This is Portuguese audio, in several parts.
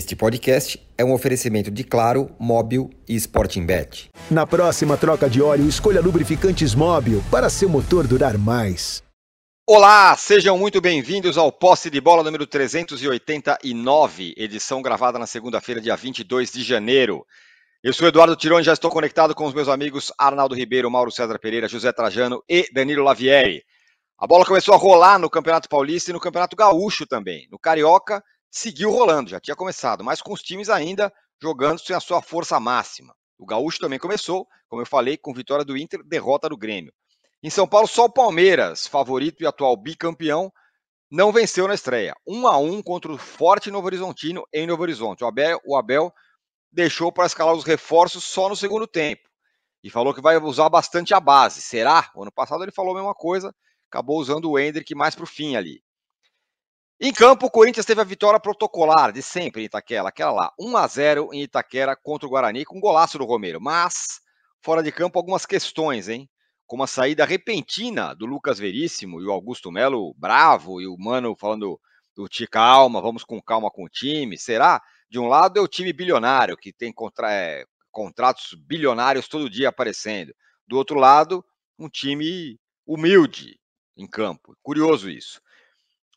Este podcast é um oferecimento de Claro, Móbil e Sporting Bet. Na próxima troca de óleo, escolha lubrificantes Móbil para seu motor durar mais. Olá, sejam muito bem-vindos ao Posse de Bola número 389, edição gravada na segunda-feira, dia 22 de janeiro. Eu sou Eduardo Tironi, já estou conectado com os meus amigos Arnaldo Ribeiro, Mauro César Pereira, José Trajano e Danilo Lavieri. A bola começou a rolar no Campeonato Paulista e no Campeonato Gaúcho também. No Carioca, seguiu rolando, já tinha começado, mas com os times ainda jogando sem a sua força máxima. O Gaúcho também começou, como eu falei, com vitória do Inter, derrota do Grêmio. Em São Paulo, só o Palmeiras, favorito e atual bicampeão, não venceu na estreia. 1 a 1 contra o forte Novo Horizontino em Novo Horizonte. O Abel, o Abel deixou para escalar os reforços só no segundo tempo. E falou que vai usar bastante a base. Será? O ano passado ele falou a mesma coisa, acabou usando o Hendrick mais para o fim ali. Em campo, o Corinthians teve a vitória protocolar de sempre em Itaquera, aquela lá, 1 a 0 em Itaquera contra o Guarani, com um golaço do Romero. Mas, fora de campo, algumas questões, hein? Como a saída repentina do Lucas Veríssimo e o Augusto Melo bravo, e o Mano falando do calma, vamos com calma com o time. Será? De um lado é o time bilionário, que tem contra, é, contratos bilionários todo dia aparecendo. Do outro lado, um time humilde, em campo. Curioso isso.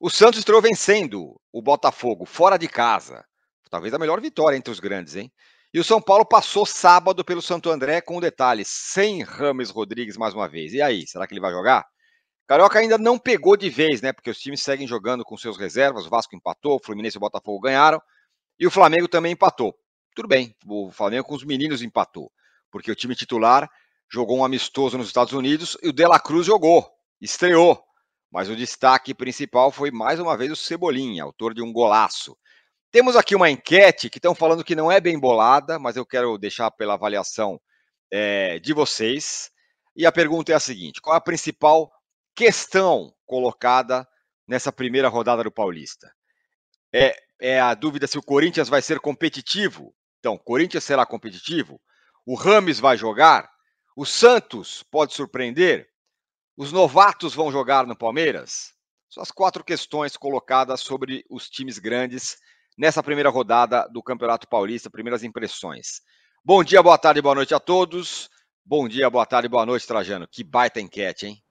O Santos estreou vencendo o Botafogo fora de casa. Talvez a melhor vitória entre os grandes, hein? E o São Paulo passou sábado pelo Santo André com um detalhe, sem Rames Rodrigues mais uma vez. E aí, será que ele vai jogar? Carioca ainda não pegou de vez, né? Porque os times seguem jogando com seus reservas. O Vasco empatou, o Fluminense e o Botafogo ganharam. E o Flamengo também empatou. Tudo bem, o Flamengo com os meninos empatou. Porque o time titular jogou um amistoso nos Estados Unidos e o De La Cruz jogou estreou. Mas o destaque principal foi mais uma vez o Cebolinha, autor de um golaço. Temos aqui uma enquete que estão falando que não é bem bolada, mas eu quero deixar pela avaliação é, de vocês. E a pergunta é a seguinte: qual a principal questão colocada nessa primeira rodada do Paulista? É, é a dúvida se o Corinthians vai ser competitivo? Então, Corinthians será competitivo? O Rames vai jogar? O Santos pode surpreender? Os novatos vão jogar no Palmeiras? São as quatro questões colocadas sobre os times grandes nessa primeira rodada do Campeonato Paulista, primeiras impressões. Bom dia, boa tarde, boa noite a todos. Bom dia, boa tarde, boa noite, Trajano. Que baita enquete, hein?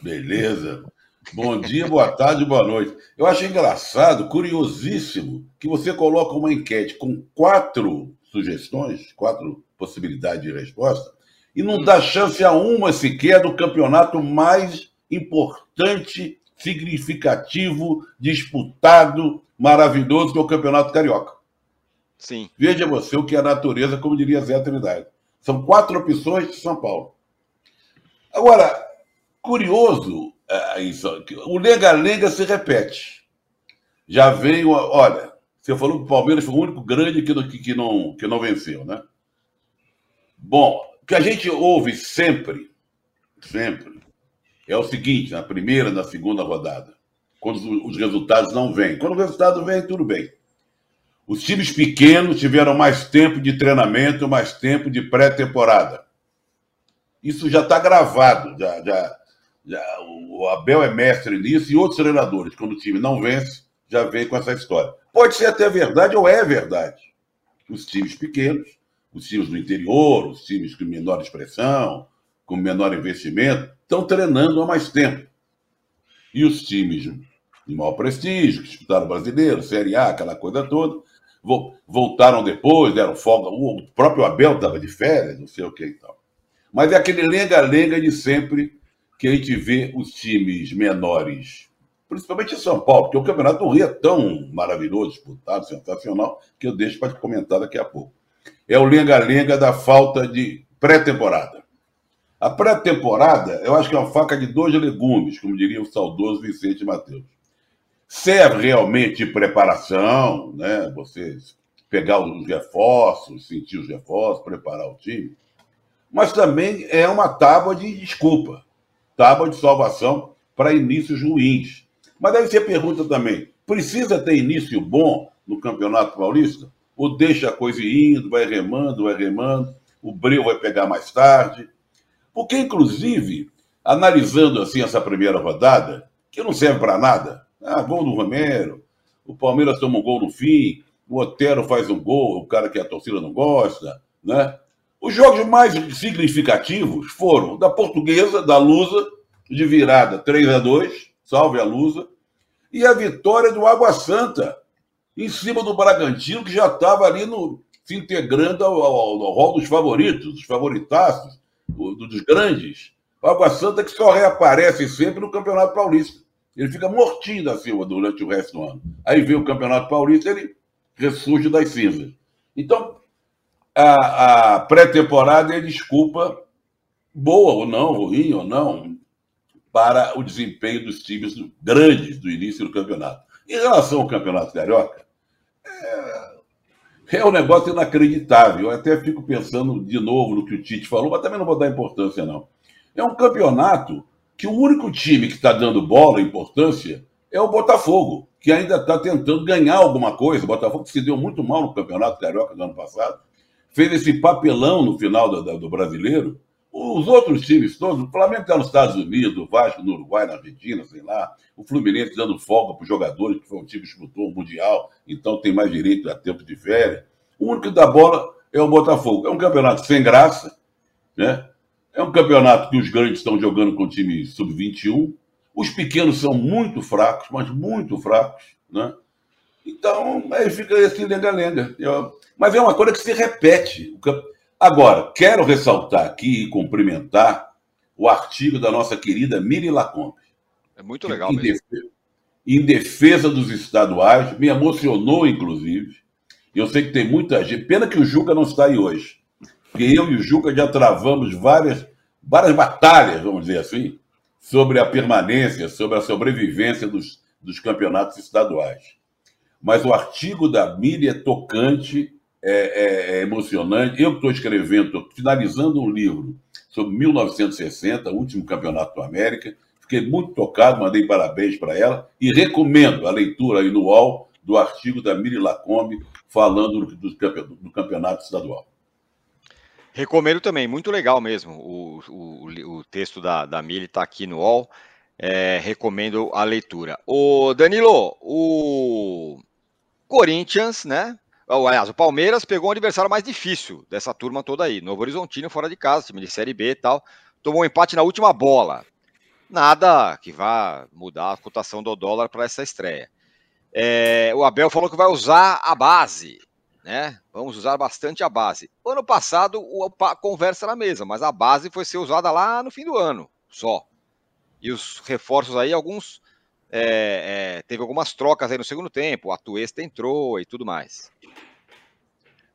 Beleza. Bom dia, boa tarde, boa noite. Eu acho engraçado, curiosíssimo, que você coloca uma enquete com quatro sugestões, quatro possibilidades de resposta, e não dá chance a uma sequer do campeonato mais importante, significativo, disputado, maravilhoso que é o Campeonato Carioca. Sim. Veja você o que é a natureza, como diria Zé Trindade. São quatro opções de São Paulo. Agora, curioso, é, isso, o lenga-lenga se repete. Já veio, olha, você falou que o Palmeiras foi o único grande que, que, que, não, que não venceu, né? Bom, que a gente ouve sempre, sempre, é o seguinte, na primeira, na segunda rodada, quando os resultados não vêm. Quando o resultado vem, tudo bem. Os times pequenos tiveram mais tempo de treinamento, mais tempo de pré-temporada. Isso já está gravado. Já, já, já, o Abel é mestre nisso e outros treinadores, quando o time não vence, já vem com essa história. Pode ser até verdade ou é verdade. Os times pequenos os times do interior, os times com menor expressão, com menor investimento, estão treinando há mais tempo. E os times de maior prestígio, que disputaram o brasileiro, Série A, aquela coisa toda, voltaram depois, deram folga. O próprio Abel estava de férias, não sei o que e tal. Mas é aquele lenga-lenga de sempre que a gente vê os times menores, principalmente em São Paulo, porque o Campeonato do Rio é tão maravilhoso, disputado, sensacional, que eu deixo para comentar daqui a pouco é o lenga-lenga da falta de pré-temporada. A pré-temporada, eu acho que é uma faca de dois legumes, como diria o saudoso Vicente Mateus. Serve realmente de preparação, né? Você pegar os reforços, sentir os reforços, preparar o time. Mas também é uma tábua de desculpa, tábua de salvação para inícios ruins. Mas aí você pergunta também: precisa ter início bom no Campeonato Paulista? Ou deixa a coisa indo, vai remando, vai remando, o breu vai pegar mais tarde. Porque, inclusive, analisando assim essa primeira rodada, que não serve para nada, ah, gol do Romero, o Palmeiras toma um gol no fim, o Otero faz um gol, o cara que a torcida não gosta, né? Os jogos mais significativos foram da Portuguesa, da Lusa, de virada 3 a 2 salve a Lusa, e a vitória do Água Santa, em cima do Bragantino, que já estava ali no, se integrando ao, ao, ao rol dos favoritos, dos favoritaços, dos grandes. O Água Santa que só reaparece sempre no Campeonato Paulista. Ele fica mortinho da Silva durante o resto do ano. Aí vem o Campeonato Paulista, ele ressurge das cinzas. Então, a, a pré-temporada é desculpa, boa ou não, ruim ou não, para o desempenho dos times grandes do início do campeonato. Em relação ao Campeonato Carioca, é, é um negócio inacreditável. Eu até fico pensando de novo no que o Tite falou, mas também não vou dar importância, não. É um campeonato que o único time que está dando bola, importância, é o Botafogo, que ainda está tentando ganhar alguma coisa. O Botafogo se deu muito mal no Campeonato Carioca do ano passado, fez esse papelão no final do, do brasileiro. Os outros times todos, o Flamengo está nos Estados Unidos, o Vasco no Uruguai, na Argentina, sei lá, o Fluminense dando folga para os jogadores, que foi um time que disputou o Mundial, então tem mais direito a tempo de férias. O único que dá bola é o Botafogo. É um campeonato sem graça, né? É um campeonato que os grandes estão jogando com time sub-21. Os pequenos são muito fracos, mas muito fracos, né? Então, aí fica esse lenga-lenga. Mas é uma coisa que se repete. Agora, quero ressaltar aqui e cumprimentar o artigo da nossa querida Miri Lacombe. É muito legal em mesmo. Defesa, em defesa dos estaduais, me emocionou, inclusive. Eu sei que tem muita gente. Pena que o Juca não está aí hoje. Porque eu e o Juca já travamos várias, várias batalhas, vamos dizer assim, sobre a permanência, sobre a sobrevivência dos, dos campeonatos estaduais. Mas o artigo da Miri é tocante é, é, é emocionante. Eu estou escrevendo, finalizando um livro sobre 1960, o último campeonato da América. Fiquei muito tocado, mandei parabéns para ela e recomendo a leitura aí no UOL do artigo da Miri Lacombe falando do, do, do campeonato estadual. Recomendo também, muito legal mesmo. O, o, o texto da, da Mili está aqui no UOL. É, recomendo a leitura. O Danilo, o Corinthians, né? Aliás, o Palmeiras pegou um adversário mais difícil dessa turma toda aí. Novo Horizontino fora de casa, time de Série B e tal. Tomou um empate na última bola. Nada que vá mudar a cotação do dólar para essa estreia. É, o Abel falou que vai usar a base, né? Vamos usar bastante a base. Ano passado, a conversa na mesa, mas a base foi ser usada lá no fim do ano, só. E os reforços aí, alguns. É, é, teve algumas trocas aí no segundo tempo. A Tuesta entrou e tudo mais.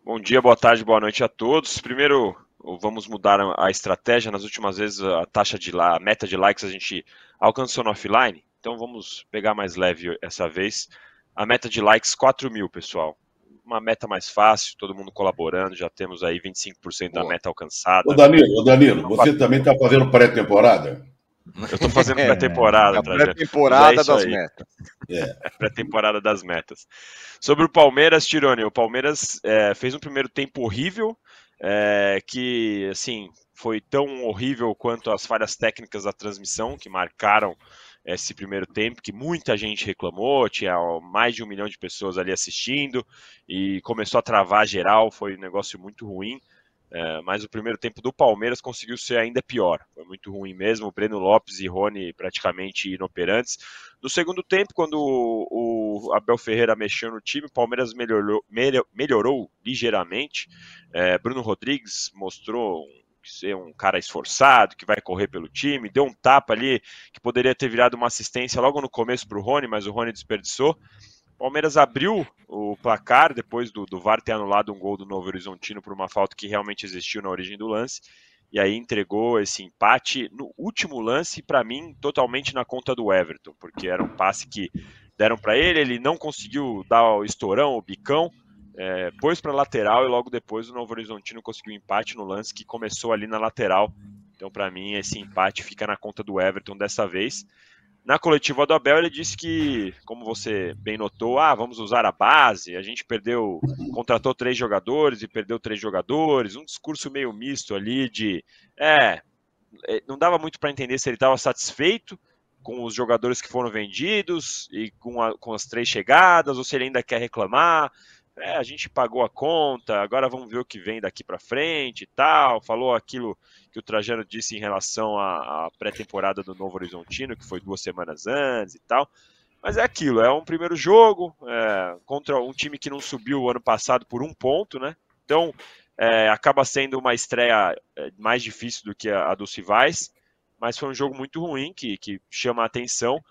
Bom dia, boa tarde, boa noite a todos. Primeiro, vamos mudar a estratégia. Nas últimas vezes, a taxa de a meta de likes a gente alcançou no offline. Então vamos pegar mais leve essa vez. A meta de likes 4 mil, pessoal. Uma meta mais fácil, todo mundo colaborando, já temos aí 25% da meta alcançada. Ô Danilo, ô Danilo você também está fazendo pré-temporada? Eu estou fazendo é, pré-temporada. É, pré-temporada é das metas. É. Pré-temporada das metas. Sobre o Palmeiras, Tirone, o Palmeiras é, fez um primeiro tempo horrível, é, que, assim, foi tão horrível quanto as falhas técnicas da transmissão, que marcaram esse primeiro tempo, que muita gente reclamou, tinha mais de um milhão de pessoas ali assistindo, e começou a travar geral, foi um negócio muito ruim. É, mas o primeiro tempo do Palmeiras conseguiu ser ainda pior. Foi muito ruim mesmo. Breno Lopes e Rony praticamente inoperantes. No segundo tempo, quando o, o Abel Ferreira mexeu no time, o Palmeiras melhorou, melhorou ligeiramente. É, Bruno Rodrigues mostrou ser um cara esforçado, que vai correr pelo time, deu um tapa ali que poderia ter virado uma assistência logo no começo para o Rony, mas o Rony desperdiçou. Palmeiras abriu o placar depois do, do VAR ter anulado um gol do Novo Horizontino por uma falta que realmente existiu na origem do lance. E aí entregou esse empate no último lance, para mim, totalmente na conta do Everton, porque era um passe que deram para ele, ele não conseguiu dar o estourão, o bicão, é, pôs para lateral e logo depois o Novo Horizontino conseguiu empate no lance que começou ali na lateral. Então, para mim, esse empate fica na conta do Everton dessa vez. Na coletiva do Abel, ele disse que, como você bem notou, ah, vamos usar a base. A gente perdeu, contratou três jogadores e perdeu três jogadores. Um discurso meio misto ali de, é, é não dava muito para entender se ele estava satisfeito com os jogadores que foram vendidos e com, a, com as três chegadas ou se ele ainda quer reclamar. É, a gente pagou a conta, agora vamos ver o que vem daqui para frente e tal. Falou aquilo que o Trajano disse em relação à, à pré-temporada do Novo Horizontino, que foi duas semanas antes e tal. Mas é aquilo, é um primeiro jogo é, contra um time que não subiu o ano passado por um ponto, né? Então é, acaba sendo uma estreia é, mais difícil do que a, a dos rivais, mas foi um jogo muito ruim que, que chama a atenção.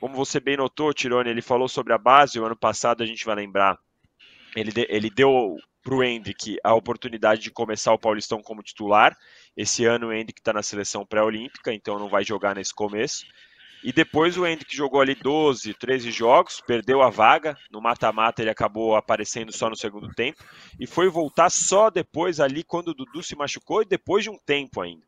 Como você bem notou, Tirone, ele falou sobre a base. O ano passado a gente vai lembrar, ele, ele deu para o Hendrick a oportunidade de começar o Paulistão como titular. Esse ano o Hendrick está na seleção pré-olímpica, então não vai jogar nesse começo. E depois o Hendrick jogou ali 12, 13 jogos, perdeu a vaga. No mata-mata ele acabou aparecendo só no segundo tempo. E foi voltar só depois ali quando o Dudu se machucou e depois de um tempo ainda.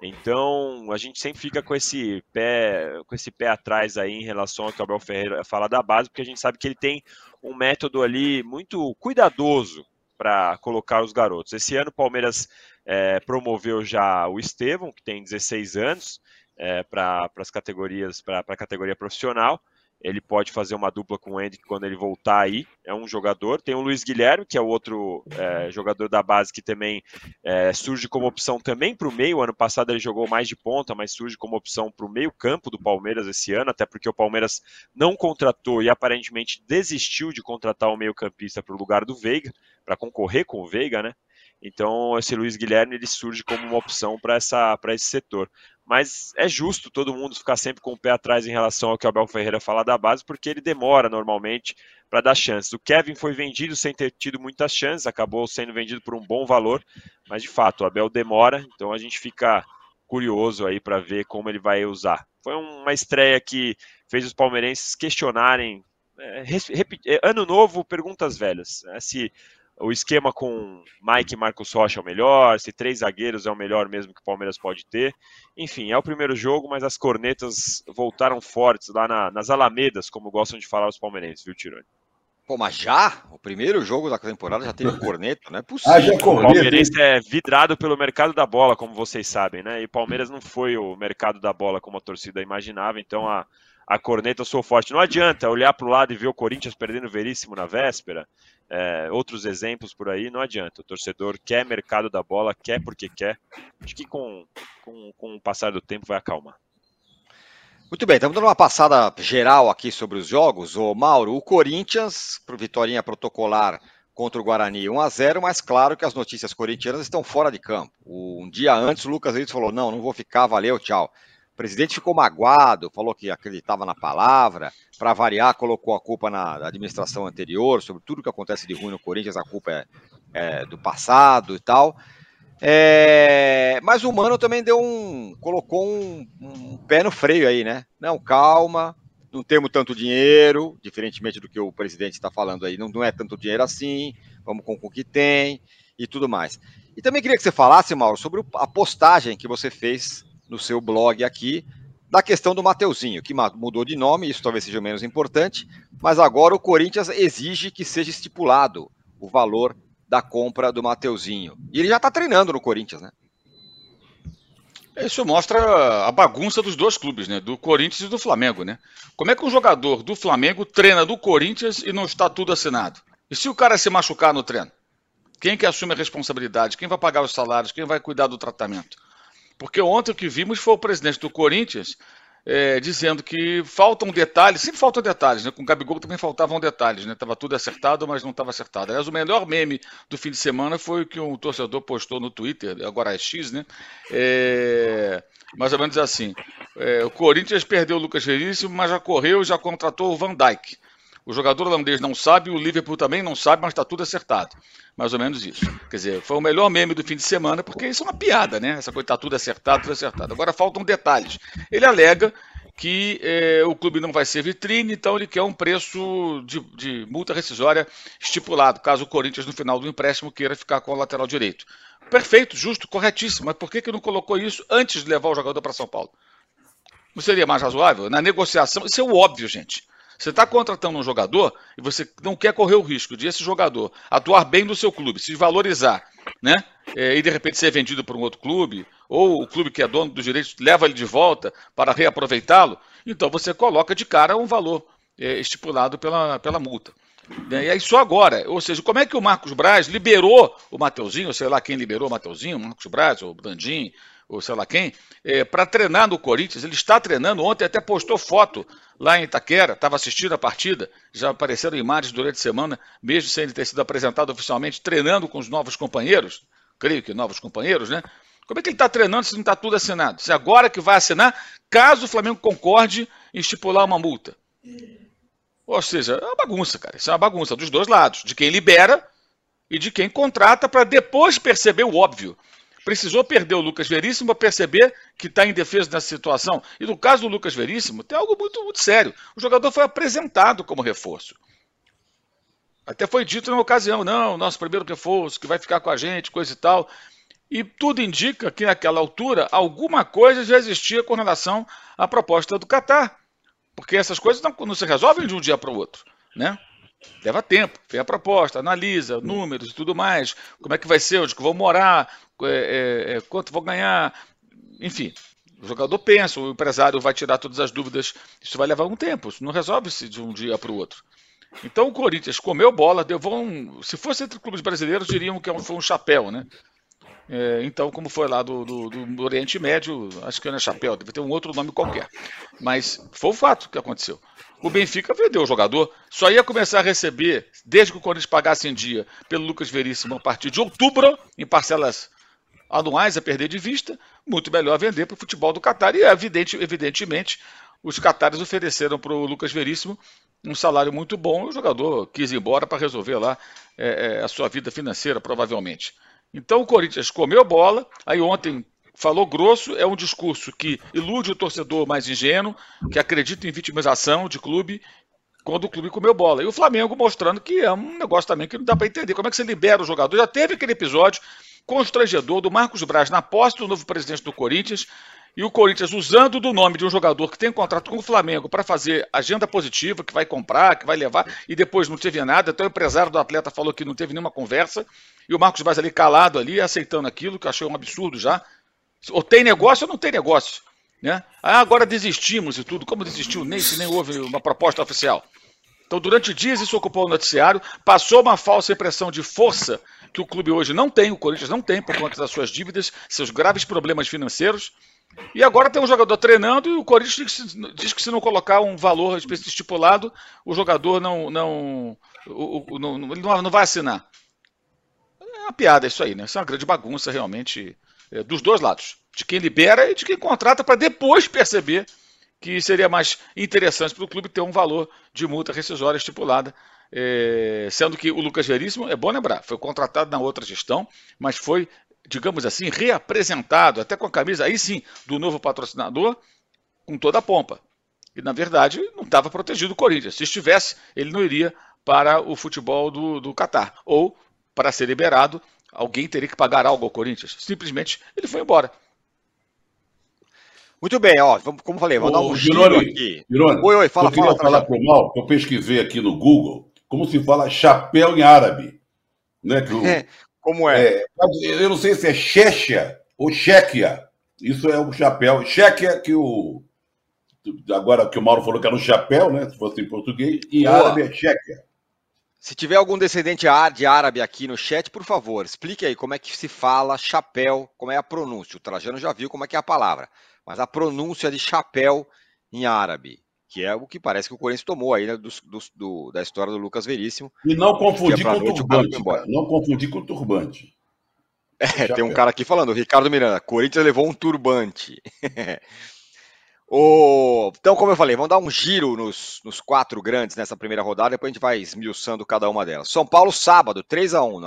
Então a gente sempre fica com esse pé, com esse pé atrás aí em relação ao que o Abel Ferreira fala da base, porque a gente sabe que ele tem um método ali muito cuidadoso para colocar os garotos. Esse ano o Palmeiras é, promoveu já o Estevão, que tem 16 anos, é, para as categorias, para a categoria profissional. Ele pode fazer uma dupla com o Hendrick quando ele voltar aí. É um jogador. Tem o Luiz Guilherme, que é o outro é, jogador da base que também é, surge como opção também para o meio. Ano passado ele jogou mais de ponta, mas surge como opção para o meio-campo do Palmeiras esse ano, até porque o Palmeiras não contratou e aparentemente desistiu de contratar o meio-campista para o lugar do Veiga, para concorrer com o Veiga, né? Então, esse Luiz Guilherme ele surge como uma opção para esse setor mas é justo todo mundo ficar sempre com o pé atrás em relação ao que o Abel Ferreira fala da base, porque ele demora normalmente para dar chances. O Kevin foi vendido sem ter tido muitas chances, acabou sendo vendido por um bom valor, mas de fato o Abel demora, então a gente fica curioso aí para ver como ele vai usar. Foi uma estreia que fez os palmeirenses questionarem. É, é ano novo, perguntas velhas. Né? Se o esquema com Mike e Marcos Rocha é o melhor, se três zagueiros é o melhor mesmo que o Palmeiras pode ter. Enfim, é o primeiro jogo, mas as cornetas voltaram fortes lá na, nas alamedas, como gostam de falar os palmeirenses, viu, Tironi? Pô, mas já? O primeiro jogo da temporada já teve corneta, não é possível. Ah, já o Palmeirense é vidrado pelo mercado da bola, como vocês sabem, né? E o Palmeiras não foi o mercado da bola como a torcida imaginava, então a, a corneta sou forte. Não adianta olhar para o lado e ver o Corinthians perdendo veríssimo na véspera, é, outros exemplos por aí, não adianta. O torcedor quer mercado da bola, quer porque quer. Acho que com, com, com o passar do tempo vai acalmar. Muito bem, estamos dando uma passada geral aqui sobre os jogos. O Mauro, o Corinthians, vitória protocolar contra o Guarani 1 a 0 mas claro que as notícias corintianas estão fora de campo. Um dia antes, o Lucas Reis falou: não, não vou ficar, valeu, tchau. Presidente ficou magoado, falou que acreditava na palavra. Para variar, colocou a culpa na administração anterior, sobre tudo que acontece de ruim no Corinthians, a culpa é, é do passado e tal. É, mas o Mano também deu um. colocou um, um, pé no freio aí, né? Não, calma, não temos tanto dinheiro, diferentemente do que o presidente está falando aí, não, não é tanto dinheiro assim, vamos com o que tem e tudo mais. E também queria que você falasse, Mauro, sobre a postagem que você fez no seu blog aqui, da questão do Mateuzinho, que mudou de nome, isso talvez seja menos importante, mas agora o Corinthians exige que seja estipulado o valor da compra do Mateuzinho. E ele já está treinando no Corinthians, né? Isso mostra a bagunça dos dois clubes, né? Do Corinthians e do Flamengo, né? Como é que um jogador do Flamengo treina do Corinthians e não está tudo assinado? E se o cara se machucar no treino? Quem que assume a responsabilidade? Quem vai pagar os salários? Quem vai cuidar do tratamento? Porque ontem o que vimos foi o presidente do Corinthians é, dizendo que faltam detalhes, sempre faltam detalhes, né? Com o Gabigol também faltavam detalhes, né? Tava tudo acertado, mas não estava acertado. Aliás, o melhor meme do fim de semana foi o que um torcedor postou no Twitter, agora é X, né? É, mais ou menos assim. É, o Corinthians perdeu o Lucas Veríssimo, mas já correu, já contratou o Van Dijk. O jogador holandês não sabe, o Liverpool também não sabe, mas está tudo acertado. Mais ou menos isso. Quer dizer, foi o melhor meme do fim de semana, porque isso é uma piada, né? Essa coisa está tudo acertado, tudo acertado. Agora faltam detalhes. Ele alega que é, o clube não vai ser vitrine, então ele quer um preço de, de, multa rescisória estipulado, caso o Corinthians, no final do empréstimo, queira ficar com o lateral direito. Perfeito, justo, corretíssimo. Mas por que, que não colocou isso antes de levar o jogador para São Paulo? Não seria mais razoável? Na negociação, isso é o óbvio, gente. Você está contratando um jogador e você não quer correr o risco de esse jogador atuar bem no seu clube, se valorizar, né? É, e de repente ser vendido para um outro clube, ou o clube que é dono dos direitos leva ele de volta para reaproveitá-lo, então você coloca de cara um valor é, estipulado pela, pela multa. E aí só agora. Ou seja, como é que o Marcos Braz liberou o Mateuzinho, sei lá quem liberou o Mateuzinho, o Marcos Braz, ou o Dandim, ou sei lá quem, é, para treinar no Corinthians. Ele está treinando. Ontem até postou foto lá em Itaquera, estava assistindo a partida, já apareceram imagens durante a semana, mesmo sem ele ter sido apresentado oficialmente, treinando com os novos companheiros, creio que novos companheiros, né? Como é que ele está treinando se não está tudo assinado? Se agora que vai assinar, caso o Flamengo concorde em estipular uma multa. Ou seja, é uma bagunça, cara. Isso é uma bagunça dos dois lados, de quem libera e de quem contrata para depois perceber o óbvio. Precisou perder o Lucas Veríssimo para perceber que está em defesa nessa situação. E no caso do Lucas Veríssimo, tem algo muito, muito sério. O jogador foi apresentado como reforço. Até foi dito na ocasião, não, nosso primeiro reforço, que vai ficar com a gente, coisa e tal. E tudo indica que naquela altura alguma coisa já existia com relação à proposta do Catar. Porque essas coisas não, não se resolvem de um dia para o outro, né? Leva tempo, vem a proposta, analisa números e tudo mais, como é que vai ser, onde que vou morar, é, é, é, quanto vou ganhar, enfim. O jogador pensa, o empresário vai tirar todas as dúvidas, isso vai levar um tempo, isso não resolve-se de um dia para o outro. Então o Corinthians comeu bola, deu um, se fosse entre clubes brasileiros, diriam que é foi um chapéu, né? É, então, como foi lá do, do, do, Oriente Médio, acho que não é chapéu, deve ter um outro nome qualquer. Mas foi o fato que aconteceu. O Benfica vendeu o jogador, só ia começar a receber, desde que o Corinthians pagasse em dia, pelo Lucas Veríssimo a partir de outubro, em parcelas anuais a perder de vista, muito melhor vender para o futebol do Catar. E evidente, evidentemente, os catares ofereceram para o Lucas Veríssimo um salário muito bom o jogador quis ir embora para resolver lá é, a sua vida financeira, provavelmente. Então o Corinthians comeu bola, aí ontem falou grosso, é um discurso que ilude o torcedor mais ingênuo, que acredita em vitimização de clube, quando o clube comeu bola. E o Flamengo mostrando que é um negócio também que não dá para entender. Como é que você libera o jogador? Já teve aquele episódio constrangedor do Marcos Braz na posse do novo presidente do Corinthians, e o Corinthians usando do nome de um jogador que tem contrato com o Flamengo para fazer agenda positiva, que vai comprar, que vai levar, e depois não teve nada. Até o empresário do atleta falou que não teve nenhuma conversa. E o Marcos Braz ali calado ali, aceitando aquilo, que eu achei um absurdo já. Ou tem negócio ou não tem negócio. Né? Ah, agora desistimos e tudo. Como desistiu? Nem se nem houve uma proposta oficial. Então, durante dias isso ocupou o noticiário, passou uma falsa impressão de força que o clube hoje não tem, o Corinthians não tem por conta das suas dívidas, seus graves problemas financeiros. E agora tem um jogador treinando e o Corinthians diz que se não colocar um valor estipulado, o jogador não, não, não, ele não vai assinar. É uma piada isso aí, né? Isso é uma grande bagunça realmente é, dos dois lados. De quem libera e de quem contrata para depois perceber que seria mais interessante para o clube ter um valor de multa rescisória estipulada. É, sendo que o Lucas Veríssimo, é bom lembrar, foi contratado na outra gestão, mas foi digamos assim, reapresentado, até com a camisa, aí sim, do novo patrocinador, com toda a pompa. E, na verdade, não estava protegido o Corinthians. Se estivesse, ele não iria para o futebol do, do Catar. Ou, para ser liberado, alguém teria que pagar algo ao Corinthians. Simplesmente, ele foi embora. Muito bem, ó, como falei, vou dar um giro aqui. Girone, oi, oi, fala, eu fala, falar para o mal, que eu pesquisei aqui no Google, como se fala chapéu em árabe. Né, que o, Como é? é? Eu não sei se é Checha ou Chequia. Isso é o chapéu. Chequia que o. Agora que o Mauro falou que era um chapéu, né? Se fosse em português, em Boa. árabe é Chequia. Se tiver algum descendente de árabe aqui no chat, por favor, explique aí como é que se fala chapéu, como é a pronúncia. O Trajano já viu como é que é a palavra, mas a pronúncia de chapéu em árabe que é o que parece que o Corinthians tomou aí né, do, do, da história do Lucas Veríssimo. E não confundir com o turbante. Não confundir com o turbante. É, tem um cara aqui falando, o Ricardo Miranda, Corinthians levou um turbante. o... Então, como eu falei, vamos dar um giro nos, nos, quatro grandes nessa primeira rodada, depois a gente vai esmiuçando cada uma delas. São Paulo, sábado, 3 a 1 um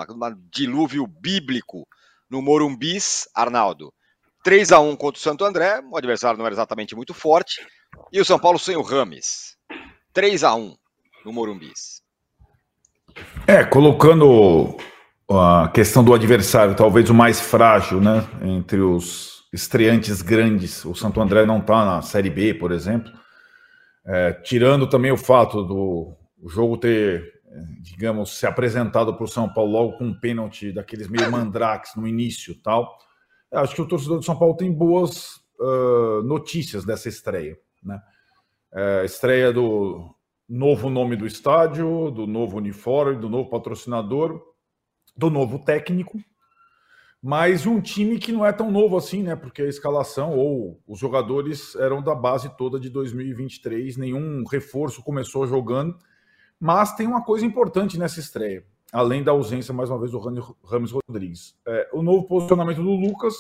dilúvio bíblico no Morumbis, Arnaldo. 3 a 1 contra o Santo André, o adversário não era exatamente muito forte, e o São Paulo sem o Rames. 3 a 1 no Morumbis. É, colocando a questão do adversário, talvez o mais frágil, né, entre os estreantes grandes. O Santo André não está na Série B, por exemplo. É, tirando também o fato do jogo ter, digamos, se apresentado para o São Paulo logo com um pênalti daqueles meio mandrakes no início tal. Acho que o torcedor do São Paulo tem boas uh, notícias dessa estreia. Né? É, estreia do novo nome do estádio, do novo uniforme, do novo patrocinador, do novo técnico, mas um time que não é tão novo assim, né? Porque a escalação ou os jogadores eram da base toda de 2023, nenhum reforço começou jogando, mas tem uma coisa importante nessa estreia, além da ausência, mais uma vez, do Rames Rodrigues. É, o novo posicionamento do Lucas,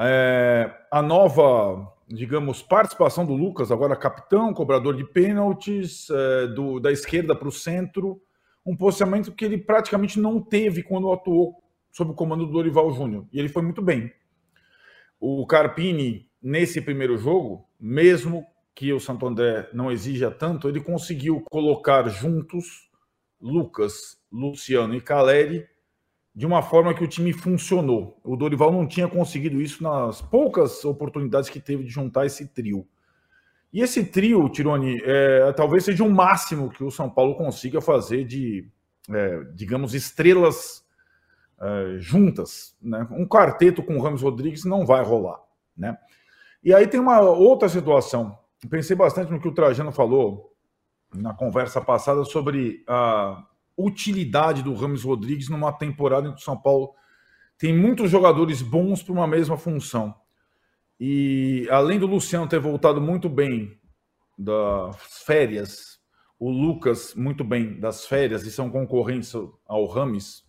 é, a nova digamos, participação do Lucas, agora capitão, cobrador de pênaltis, é, do, da esquerda para o centro, um posicionamento que ele praticamente não teve quando atuou sob o comando do Dorival Júnior. E ele foi muito bem. O Carpini, nesse primeiro jogo, mesmo que o Santo André não exija tanto, ele conseguiu colocar juntos Lucas, Luciano e Caleri de uma forma que o time funcionou. O Dorival não tinha conseguido isso nas poucas oportunidades que teve de juntar esse trio. E esse trio, Tironi, é, talvez seja o máximo que o São Paulo consiga fazer de, é, digamos, estrelas é, juntas. Né? Um quarteto com o Ramos Rodrigues não vai rolar. Né? E aí tem uma outra situação. Pensei bastante no que o Trajano falou na conversa passada sobre a utilidade do Ramos Rodrigues numa temporada em que o São Paulo tem muitos jogadores bons para uma mesma função. E além do Luciano ter voltado muito bem das férias, o Lucas muito bem das férias e são concorrentes ao Rames,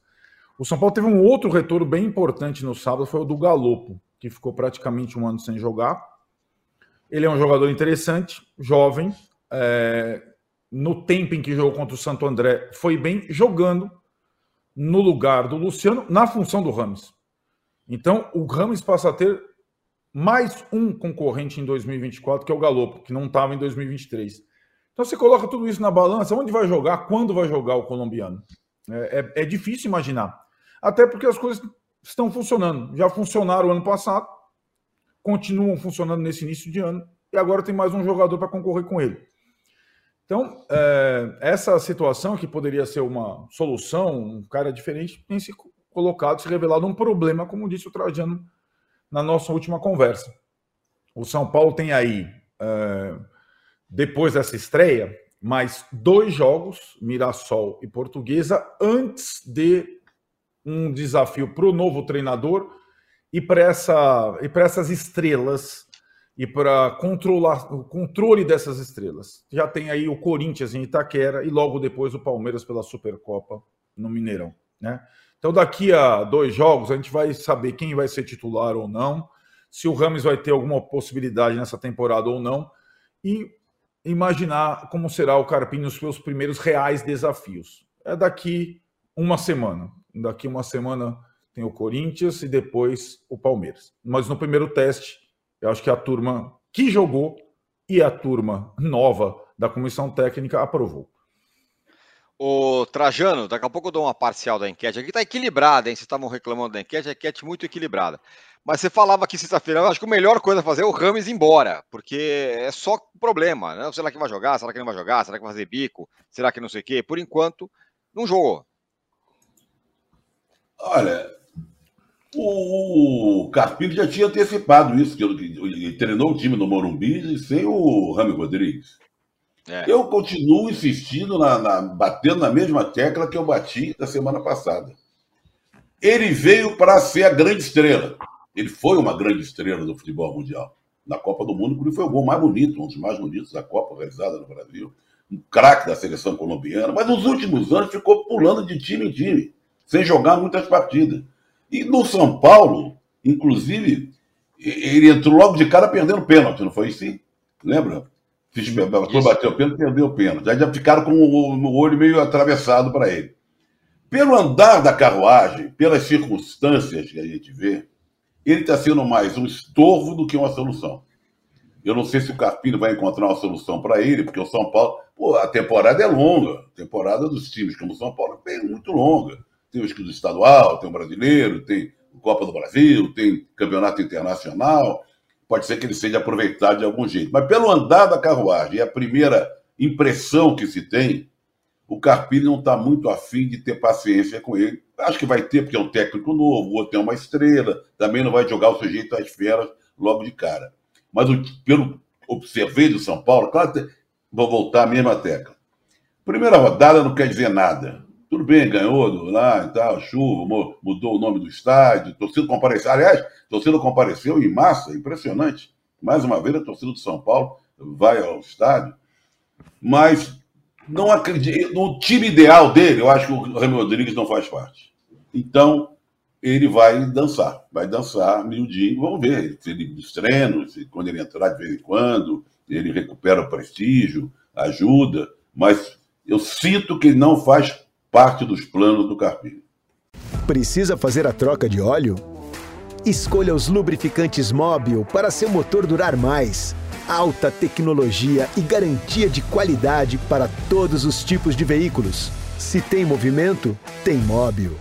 o São Paulo teve um outro retorno bem importante no sábado, foi o do Galopo, que ficou praticamente um ano sem jogar. Ele é um jogador interessante, jovem, é, no tempo em que jogou contra o Santo André, foi bem jogando no lugar do Luciano, na função do Ramos. Então, o Ramos passa a ter mais um concorrente em 2024, que é o Galopo, que não estava em 2023. Então, você coloca tudo isso na balança, onde vai jogar, quando vai jogar o colombiano? É, é, é difícil imaginar. Até porque as coisas estão funcionando. Já funcionaram ano passado, continuam funcionando nesse início de ano, e agora tem mais um jogador para concorrer com ele. Então, é, essa situação que poderia ser uma solução, um cara diferente, tem se colocado, se revelado um problema, como disse o Trajano na nossa última conversa. O São Paulo tem aí, é, depois dessa estreia, mais dois jogos, Mirassol e Portuguesa, antes de um desafio para o novo treinador e para essa, essas estrelas e para controlar o controle dessas estrelas. Já tem aí o Corinthians em Itaquera e logo depois o Palmeiras pela Supercopa no Mineirão, né? Então daqui a dois jogos a gente vai saber quem vai ser titular ou não, se o Rames vai ter alguma possibilidade nessa temporada ou não e imaginar como será o Carpini nos seus primeiros reais desafios. É daqui uma semana. Daqui uma semana tem o Corinthians e depois o Palmeiras. Mas no primeiro teste eu acho que a turma que jogou e a turma nova da comissão técnica aprovou. O Trajano, daqui a pouco eu dou uma parcial da enquete. Aqui está equilibrada, hein? Vocês estavam reclamando da enquete, a enquete muito equilibrada. Mas você falava que sexta-feira, eu acho que a melhor coisa a fazer é o Rames ir embora, porque é só problema, né? Será que vai jogar? Será que não vai jogar? Será que vai fazer bico? Será que não sei o quê? Por enquanto, não jogou. Olha, o, Carpini já tinha antecipado isso, que ele, treinou o time no Morumbi sem o Rami Rodrigues. É. Eu continuo insistindo, na, na, batendo na mesma tecla que eu bati da semana passada. Ele veio para ser a grande estrela. Ele foi uma grande estrela do futebol mundial. Na Copa do Mundo, porque foi o gol mais bonito, um dos mais bonitos da Copa realizada no Brasil. Um craque da seleção colombiana. Mas nos últimos anos ficou pulando de time em time, sem jogar muitas partidas. E no São Paulo, inclusive, ele entrou logo de cara perdendo pênalti, não foi assim? Lembra? Fiz, bateu o pênalti, perdeu o pênalti. Já, já ficaram com o, o olho meio atravessado para ele. Pelo andar da carruagem, pelas circunstâncias que a gente vê, ele está sendo mais um estorvo do que uma solução. Eu não sei se o Carpino vai encontrar uma solução para ele, porque o São Paulo. Pô, a temporada é longa. A temporada dos times como o São Paulo é muito longa tem o escudo estadual, tem o brasileiro, tem Copa do Brasil, tem campeonato internacional. Pode ser que ele seja aproveitado de algum jeito. Mas pelo andar da carruagem a primeira impressão que se tem, o Carpini não está muito afim de ter paciência com ele. Acho que vai ter, porque é um técnico novo, o outro é uma estrela, também não vai jogar o sujeito às feras logo de cara. Mas o, pelo observei do São Paulo, claro, vou voltar à mesma tecla. Primeira rodada não quer dizer nada. Tudo bem, ganhou lá e tal, chuva, mudou o nome do estádio, torcida compareceu. Aliás, torcida compareceu em massa, impressionante. Mais uma vez, a torcida do São Paulo vai ao estádio. Mas não acredito. No time ideal dele, eu acho que o Remy Rodrigues não faz parte. Então, ele vai dançar. Vai dançar miudinho. Vamos ver se ele nos treinos, se quando ele entrar de vez em quando, ele recupera o prestígio, ajuda. Mas eu sinto que ele não faz parte dos planos do Carpinho. Precisa fazer a troca de óleo? Escolha os lubrificantes Móbil para seu motor durar mais. Alta tecnologia e garantia de qualidade para todos os tipos de veículos. Se tem movimento, tem Móbil.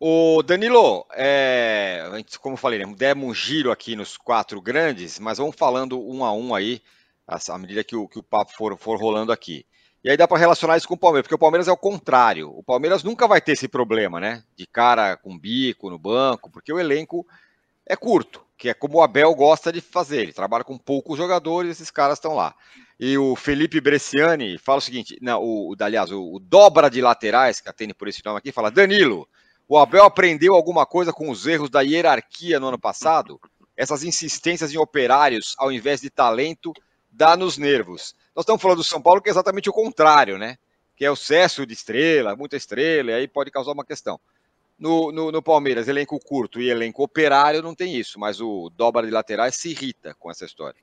O Danilo, é, como eu falei, né, demos um giro aqui nos quatro grandes, mas vamos falando um a um aí, à medida que o, que o papo for, for rolando aqui. E aí dá para relacionar isso com o Palmeiras, porque o Palmeiras é o contrário. O Palmeiras nunca vai ter esse problema, né? De cara com bico no banco, porque o elenco é curto, que é como o Abel gosta de fazer. Ele trabalha com poucos jogadores, esses caras estão lá. E o Felipe Bresciani fala o seguinte: não, o, aliás, o, o dobra de laterais, que atende por esse nome aqui, fala: Danilo, o Abel aprendeu alguma coisa com os erros da hierarquia no ano passado? Essas insistências em operários ao invés de talento dá nos nervos. Nós estamos falando do São Paulo, que é exatamente o contrário, né? Que é o excesso de estrela, muita estrela, e aí pode causar uma questão. No, no, no, Palmeiras, elenco curto e elenco operário não tem isso, mas o dobra de laterais se irrita com essa história.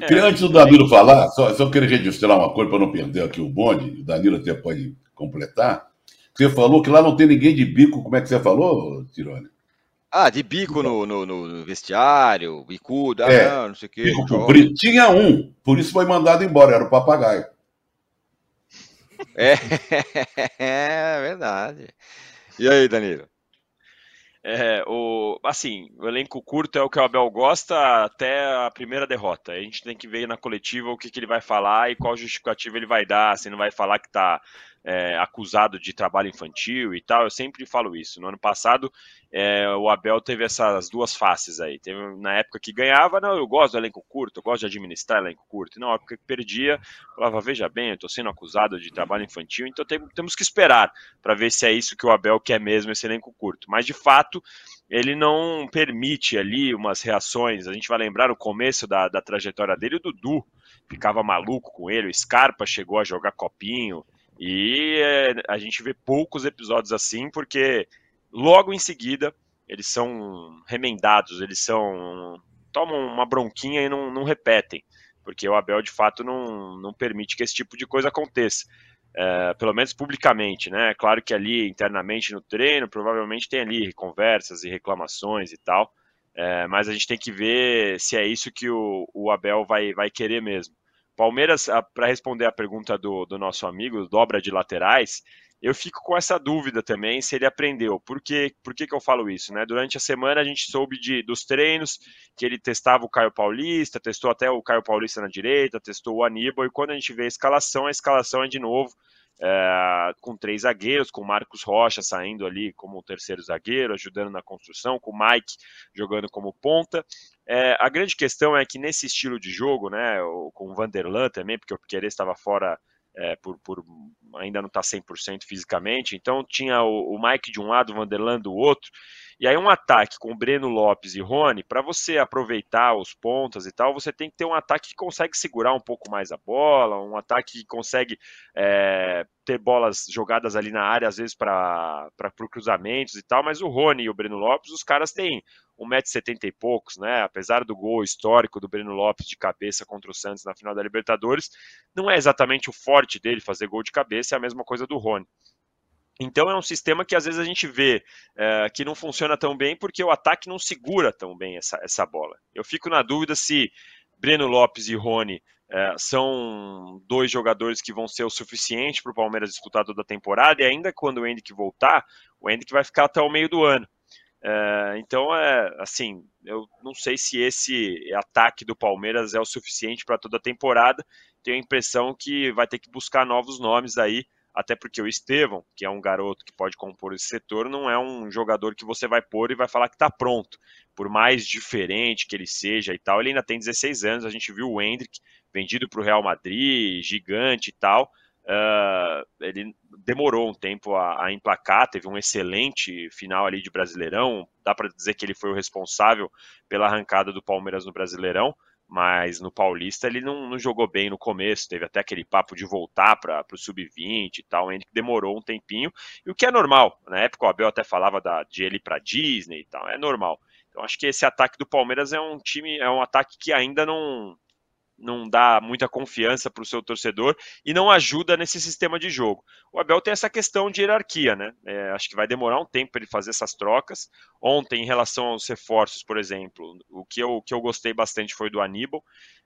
É, antes do Danilo falar, só, só queria registrar uma coisa para não perder aqui o bonde, o Danilo até pode completar. Você falou que lá não tem ninguém de bico, como é que você falou, Tirone? Ah, de bico no, no, no vestiário, bicudo, ah, é, não, não sei o quê. Bico. Tinha um, por isso foi mandado embora, era o papagaio. É, é verdade. E aí, Danilo? É, o, assim, o elenco curto é o que o Abel gosta até a primeira derrota. A gente tem que ver na coletiva o que, que ele vai falar e qual justificativa ele vai dar. Se não vai falar que está é, acusado de trabalho infantil e tal, eu sempre falo isso. No ano passado, é, o Abel teve essas duas faces aí. Teve na época que ganhava, não, eu gosto do elenco curto, eu gosto de administrar elenco curto. E na época que perdia, falava, veja bem, eu estou sendo acusado de trabalho infantil, então tem, temos que esperar para ver se é isso que o Abel quer mesmo, esse elenco curto. Mas de fato, ele não permite ali umas reações. A gente vai lembrar no começo da, da trajetória dele, o Dudu ficava maluco com ele, o Scarpa chegou a jogar copinho. E é, a gente vê poucos episódios assim, porque logo em seguida eles são remendados, eles são. tomam uma bronquinha e não, não repetem, porque o Abel de fato não, não permite que esse tipo de coisa aconteça. É, pelo menos publicamente, né? Claro que ali internamente no treino, provavelmente tem ali conversas e reclamações e tal, é, mas a gente tem que ver se é isso que o, o Abel vai, vai querer mesmo. Palmeiras, para responder a pergunta do, do nosso amigo, dobra de laterais, eu fico com essa dúvida também se ele aprendeu. Por, quê? Por que, que eu falo isso? Né? Durante a semana a gente soube de, dos treinos que ele testava o Caio Paulista, testou até o Caio Paulista na direita, testou o Aníbal, e quando a gente vê a escalação, a escalação é de novo é, com três zagueiros, com Marcos Rocha saindo ali como terceiro zagueiro, ajudando na construção, com o Mike jogando como ponta. É, a grande questão é que nesse estilo de jogo, né, com o Vanderlan também, porque o Piqueires estava fora é, por, por, ainda não está 100% fisicamente, então tinha o, o, Mike de um lado, o Vanderlan do outro, e aí um ataque com Breno Lopes e Rony, para você aproveitar os pontas e tal, você tem que ter um ataque que consegue segurar um pouco mais a bola, um ataque que consegue é, ter bolas jogadas ali na área, às vezes para cruzamentos e tal, mas o Rony e o Breno Lopes, os caras têm 1,70m e poucos, né? Apesar do gol histórico do Breno Lopes de cabeça contra o Santos na final da Libertadores, não é exatamente o forte dele fazer gol de cabeça, é a mesma coisa do Rony. Então é um sistema que às vezes a gente vê é, que não funciona tão bem porque o ataque não segura tão bem essa, essa bola. Eu fico na dúvida se Breno Lopes e Rony é, são dois jogadores que vão ser o suficiente para o Palmeiras disputar toda a temporada, e ainda quando o Henrique voltar, o Henrique vai ficar até o meio do ano. É, então, é, assim, eu não sei se esse ataque do Palmeiras é o suficiente para toda a temporada. Tenho a impressão que vai ter que buscar novos nomes aí até porque o Estevão, que é um garoto que pode compor esse setor, não é um jogador que você vai pôr e vai falar que está pronto. Por mais diferente que ele seja e tal, ele ainda tem 16 anos. A gente viu o Hendrick vendido para o Real Madrid, gigante e tal. Uh, ele demorou um tempo a, a, emplacar, teve um excelente final ali de Brasileirão. Dá para dizer que ele foi o responsável pela arrancada do Palmeiras no Brasileirão, mas no Paulista ele não, não jogou bem no começo. Teve até aquele papo de voltar para o sub-20 e tal, ainda que demorou um tempinho. E o que é normal, na época o Abel até falava da, de ele para Disney e tal, é normal. Então acho que esse ataque do Palmeiras é um time, é um ataque que ainda não não dá muita confiança para o seu torcedor e não ajuda nesse sistema de jogo. O Abel tem essa questão de hierarquia, né? É, acho que vai demorar um tempo para ele fazer essas trocas. Ontem, em relação aos reforços, por exemplo, o que eu, o que eu gostei bastante foi do Aníbal,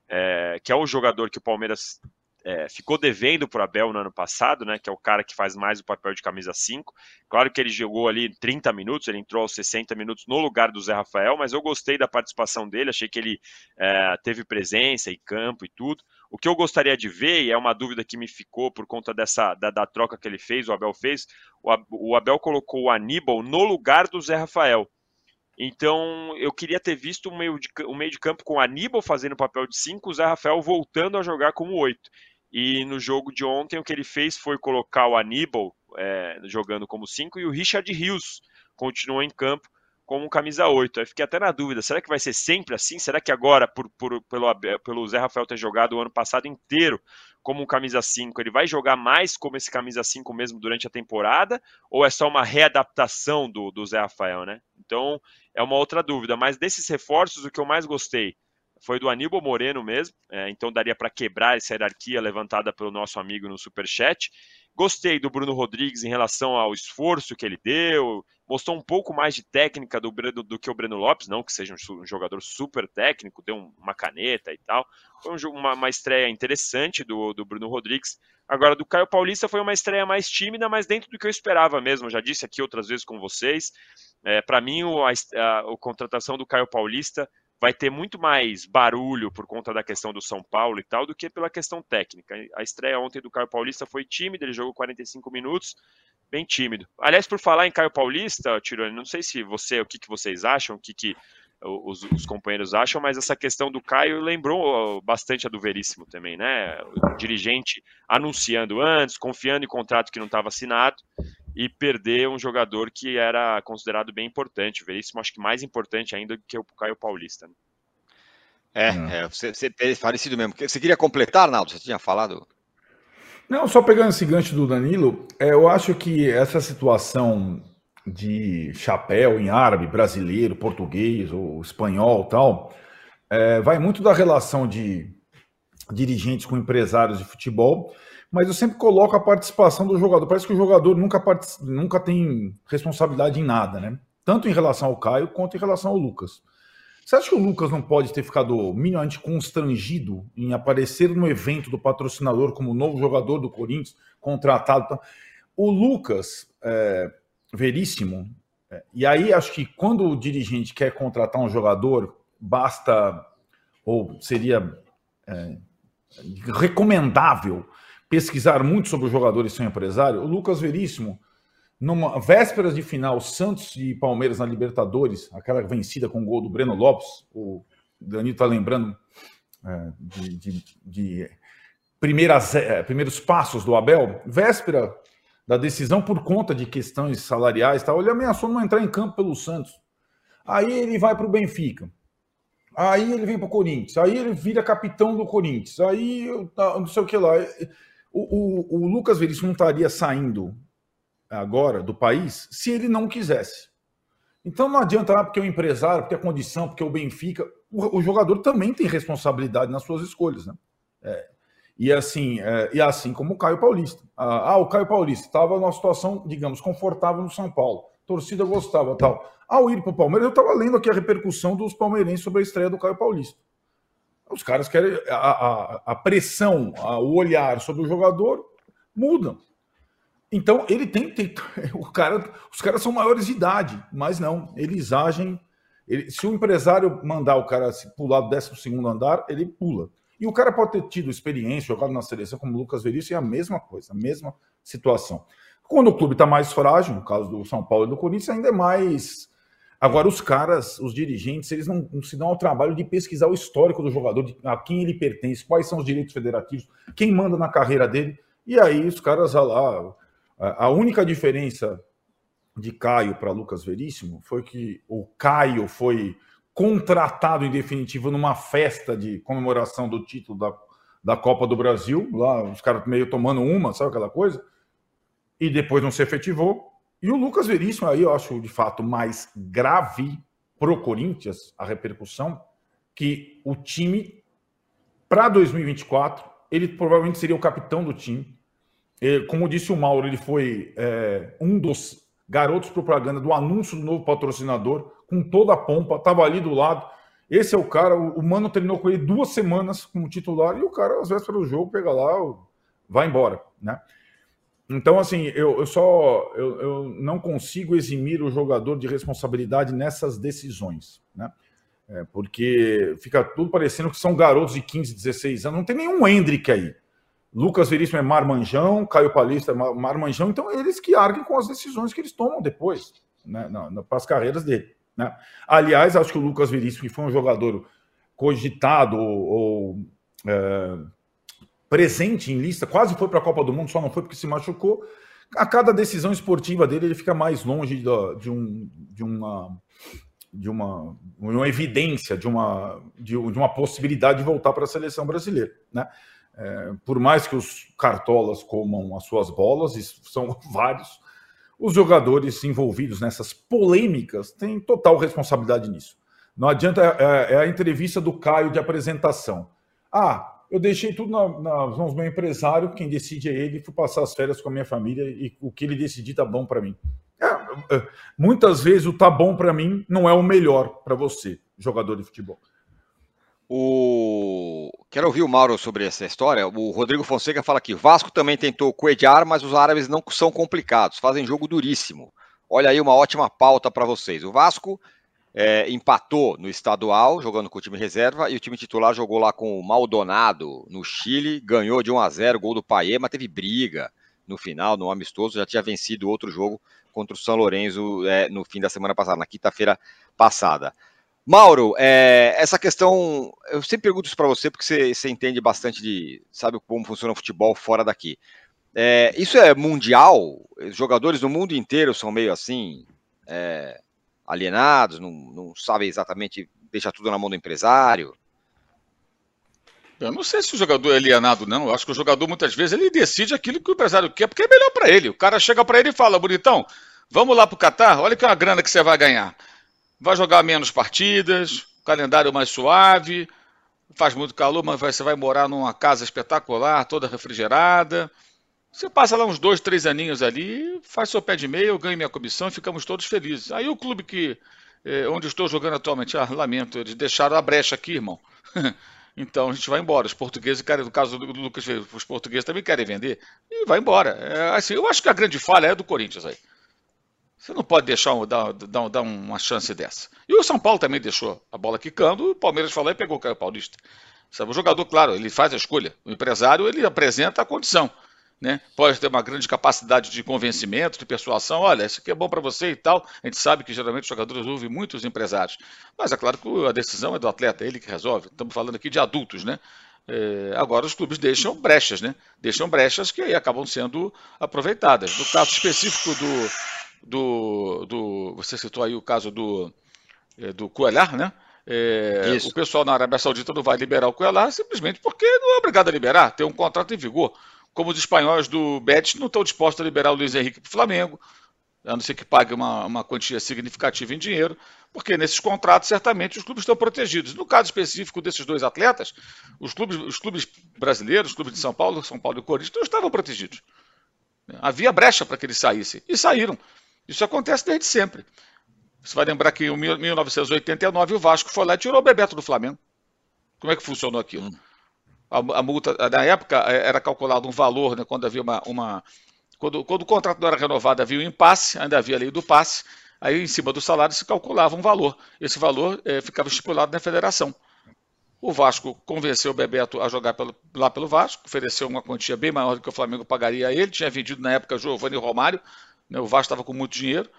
é, que é o jogador que o Palmeiras é, ficou devendo para o Abel no ano passado, né, que é o cara que faz mais o papel de camisa 5. Claro que ele jogou ali 30 minutos, ele entrou aos 60 minutos no lugar do Zé Rafael, mas eu gostei da participação dele, achei que ele é, teve presença em campo e tudo. O que eu gostaria de ver, e é uma dúvida que me ficou por conta dessa da, da troca que ele fez, o Abel fez, o Abel colocou o Aníbal no lugar do Zé Rafael. Então, eu queria ter visto o meio de, o meio de campo com o Aníbal fazendo o papel de 5, o Zé Rafael voltando a jogar como 8. E no jogo de ontem, o que ele fez foi colocar o Aníbal é, jogando como 5 e o Richard Rios continuou em campo como camisa 8. Aí fiquei até na dúvida: será que vai ser sempre assim? Será que agora, por, por, pelo, pelo Zé Rafael ter jogado o ano passado inteiro como um camisa 5, ele vai jogar mais como esse camisa 5 mesmo durante a temporada? Ou é só uma readaptação do, do Zé Rafael, né? Então é uma outra dúvida. Mas desses reforços, o que eu mais gostei foi do Aníbal Moreno mesmo, é, então daria para quebrar essa hierarquia levantada pelo nosso amigo no Superchat. Gostei do Bruno Rodrigues em relação ao esforço que ele deu, mostrou um pouco mais de técnica do, do que o Breno Lopes, não que seja um, jogador super técnico, deu uma caneta e tal. Foi um, uma, uma, estreia interessante do, do Bruno Rodrigues. Agora, do Caio Paulista foi uma estreia mais tímida, mas dentro do que eu esperava mesmo. já disse aqui outras vezes com vocês. É, para mim, o, a, a, a contratação do Caio Paulista vai ter muito mais barulho por conta da questão do São Paulo e tal, do que pela questão técnica. A estreia ontem do Caio Paulista foi tímida, ele jogou 45 minutos, bem tímido. Aliás, por falar em Caio Paulista, Tironi, não sei se você, o que, que vocês acham, o que, que os, os, companheiros acham, mas essa questão do Caio lembrou bastante a do Veríssimo também, né? O dirigente anunciando antes, confiando em contrato que não estava assinado, e perder um jogador que era considerado bem importante. O Veríssimo acho que mais importante ainda do que o Caio Paulista. Né? É, é você, você é parecido mesmo. Você queria completar, Arnaldo? Você tinha falado? Não, só pegando esse gancho do Danilo, é, eu acho que essa situação de chapéu em árabe, brasileiro, português ou espanhol tal, é, vai muito da relação de dirigentes com empresários de futebol mas eu sempre coloco a participação do jogador. Parece que o jogador nunca, nunca tem responsabilidade em nada, né? Tanto em relação ao Caio quanto em relação ao Lucas. Você acha que o Lucas não pode ter ficado minimamente constrangido em aparecer no evento do patrocinador como novo jogador do Corinthians, contratado? O Lucas, é, veríssimo, é, e aí acho que quando o dirigente quer contratar um jogador, basta, ou seria é, recomendável pesquisar muito sobre o jogador e seu empresário, o Lucas Veríssimo, numa vésperas de final, Santos e Palmeiras na Libertadores, aquela vencida com o gol do Breno Lopes, o Danilo está lembrando é, de, de, de primeiras, é, primeiros passos do Abel, véspera da decisão por conta de questões salariais, tal, ele ameaçou não entrar em campo pelo Santos. Aí ele vai para o Benfica. Aí ele vem para o Corinthians. Aí ele vira capitão do Corinthians. Aí não sei o que lá. O, o, o Lucas Veríssimo não estaria saindo agora do país se ele não quisesse. Então não adianta, ah, porque é o empresário, porque é a condição, porque é o Benfica. O, o jogador também tem responsabilidade nas suas escolhas, né? É, e assim, é, e assim como o Caio Paulista. Ah, ah o Caio Paulista estava numa situação, digamos, confortável no São Paulo. Torcida gostava tal. Ao ir para o Palmeiras, eu estava lendo aqui a repercussão dos palmeirenses sobre a estreia do Caio Paulista. Os caras querem. A, a, a pressão, a, o olhar sobre o jogador mudam. Então, ele tem, tem. o cara, os caras são maiores de idade, mas não, eles agem. Ele, se o empresário mandar o cara pular do 12 andar, ele pula. E o cara pode ter tido experiência, jogado na seleção como o Lucas Veríssimo, é a mesma coisa, a mesma situação. Quando o clube está mais frágil, no caso do São Paulo e do Corinthians, ainda é mais Agora, os caras, os dirigentes, eles não, não, se dão ao trabalho de pesquisar o histórico do jogador, de, a quem ele pertence, quais são os direitos federativos, quem manda na carreira dele. E aí os caras lá. A, a única diferença de Caio para Lucas Veríssimo foi que o Caio foi contratado em definitivo numa festa de comemoração do título da, da Copa do Brasil, lá os caras meio tomando uma, sabe aquela coisa? E depois não se efetivou. E o Lucas Veríssimo, aí eu acho de fato mais grave pro Corinthians a repercussão, que o time, para 2024, ele provavelmente seria o capitão do time. Como disse o Mauro, ele foi é, um dos garotos propaganda do anúncio do novo patrocinador, com toda a pompa, estava ali do lado. Esse é o cara, o, Mano treinou com ele duas semanas como titular e o cara, às vésperas do jogo, pega lá, vai embora, né? Então, assim, eu, eu só eu, eu, não consigo eximir o jogador de responsabilidade nessas decisões, né? É, porque fica tudo parecendo que são garotos de 15, 16 anos. Não tem nenhum Hendrick aí. Lucas Veríssimo é Marmanjão, Caio Palista é Marmanjão, então eles que arguem com as decisões que eles tomam depois, né, para as carreiras dele. Né? Aliás, acho que o Lucas Veríssimo, que foi um jogador cogitado ou, ou é, presente em lista, quase foi para a Copa do Mundo, só não foi porque se machucou. A cada decisão esportiva dele, ele fica mais longe de, um, de uma de uma, uma evidência, de uma, de, de uma possibilidade de voltar para a seleção brasileira. Né? É, por mais que os cartolas comam as suas bolas, e são vários, os jogadores envolvidos nessas polêmicas têm total responsabilidade nisso. Não adianta, é, é a entrevista do Caio de apresentação. Ah, eu deixei tudo na, nas mãos do meu empresário, quem decide é ele, fui passar as férias com a minha família e o que ele decidir tá bom para mim. É, é, muitas vezes o tá bom para mim não é o melhor para você, jogador de futebol. O... Quero ouvir o Mauro sobre essa história. O Rodrigo Fonseca fala que Vasco também tentou coediar, mas os árabes não são complicados, fazem jogo duríssimo. Olha aí uma ótima pauta para vocês. O Vasco é, empatou no estadual, jogando com o time reserva, e o time titular jogou lá com o Maldonado no Chile, ganhou de 1 a 0 gol do Paê, mas teve briga no final, no amistoso, já tinha vencido outro jogo contra o São Lourenço é, no fim da semana passada, na quinta-feira passada. Mauro, é, essa questão, eu sempre pergunto isso para você, porque você, você, entende bastante de, sabe como funciona o futebol fora daqui. É, isso é mundial? Os jogadores do mundo inteiro são meio assim, é, alienados, não, não sabem exatamente, deixa tudo na mão do empresário? Eu não sei se o jogador é alienado, não. Eu acho que o jogador, muitas vezes, ele decide aquilo que o empresário quer, porque é melhor para ele. O cara chega para ele e fala, bonitão, vamos lá para o Catar, olha que é uma grana que você vai ganhar. Vai jogar menos partidas, calendário mais suave, faz muito calor, mas você vai morar numa casa espetacular, toda refrigerada. Você passa lá uns dois, três aninhos ali, faz seu pé de meia, eu ganho minha comissão e ficamos todos felizes. Aí o clube que é, onde estou jogando atualmente, ah, lamento, eles deixaram a brecha aqui, irmão. então a gente vai embora. Os portugueses querem, no caso do Lucas, os portugueses também querem vender e vai embora. É, assim, eu acho que a grande falha é do Corinthians aí. Você não pode deixar dar, dar, dar uma chance dessa. E o São Paulo também deixou a bola quicando, o Palmeiras falou e pegou o Caio Paulista. Sabe, o jogador, claro, ele faz a escolha. O empresário, ele apresenta a condição né? Pode ter uma grande capacidade de convencimento, de persuasão. Olha, isso aqui é bom para você e tal. A gente sabe que geralmente os jogadores ouvem muitos empresários. Mas é claro que a decisão é do atleta, é ele que resolve. Estamos falando aqui de adultos, né? É, agora os clubes deixam brechas, né? Deixam brechas que aí acabam sendo aproveitadas. No caso específico do, do, do você citou aí o caso do, é, do Coelhar, né? É, o pessoal na Arábia Saudita não vai liberar o Coelhar simplesmente porque não é obrigado a liberar, tem um contrato em vigor como os espanhóis do Betis não estão dispostos a liberar o Luiz Henrique para o Flamengo, a não ser que pague uma, uma quantia significativa em dinheiro, porque nesses contratos certamente os clubes estão protegidos. No caso específico desses dois atletas, os clubes, os clubes brasileiros, os clubes de São Paulo, São Paulo e Corinthians, não estavam protegidos. Havia brecha para que eles saíssem, e saíram. Isso acontece desde sempre. Você vai lembrar que em 1989 o Vasco foi lá e tirou o Bebeto do Flamengo. Como é que funcionou aquilo? Hum a, a, multa, na época é, era calculado um valor, né, quando havia uma. uma quando, quando o contrato não era renovado, havia um impasse, ainda havia a lei do passe, aí em cima do salário se calculava um valor. Esse valor é, ficava estipulado na federação. O Vasco convenceu o Bebeto a jogar pelo, lá pelo Vasco, ofereceu uma quantia bem maior do que o Flamengo pagaria a ele, tinha vendido na época Giovanni Romário, né, o Vasco estava com muito dinheiro,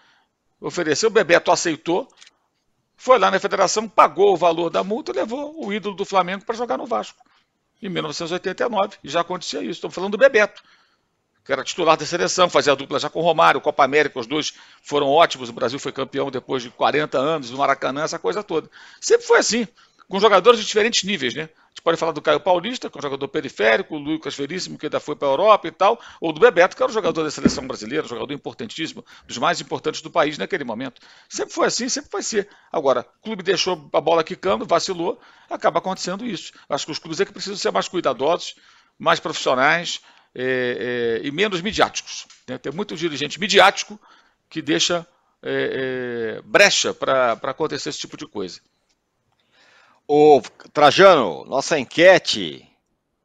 ofereceu, o Bebeto aceitou, foi lá na federação, pagou o valor da multa e levou o ídolo do Flamengo para jogar no Vasco. Em 1989, e já acontecia isso. Estamos falando do Bebeto, que era titular da seleção, fazia a dupla já com o Romário, Copa América, os dois foram ótimos. O Brasil foi campeão depois de 40 anos, no Maracanã, essa coisa toda. Sempre foi assim com jogadores de diferentes níveis, né? A gente pode falar do Caio Paulista, que é um jogador periférico, o Lucas Veríssimo, que ainda foi para a Europa e tal, ou do Bebeto, que era um jogador da seleção brasileira, um jogador importantíssimo, dos mais importantes do país naquele momento. Sempre foi assim, sempre vai ser. Agora, o clube deixou a bola quicando, vacilou, acaba acontecendo isso. Acho que os clubes é que precisam ser mais cuidadosos, mais profissionais é, é, e menos midiáticos. Né? Tem muito dirigente midiático que deixa é, brecha para acontecer esse tipo de coisa. Ô, Trajano, nossa enquete,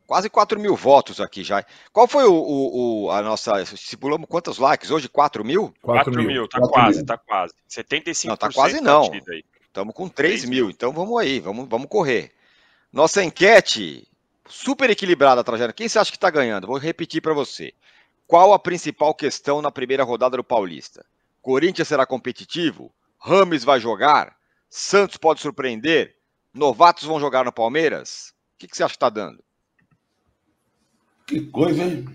quase 4 mil votos aqui já. Qual foi o, o, o a nossa. Estipulamos quantos likes hoje? 4 mil? 4, 4 mil, tá 4 quase, mil. tá quase. 75%. Não, tá quase não. Estamos com 3, 3 mil, então vamos aí, vamos, vamos correr. Nossa enquete, super equilibrada, Trajano. Quem você acha que está ganhando? Vou repetir para você. Qual a principal questão na primeira rodada do Paulista? Corinthians será competitivo? Rames vai jogar? Santos pode surpreender? Novatos vão jogar no Palmeiras? O que, que você acha que está dando? Que coisa, hein?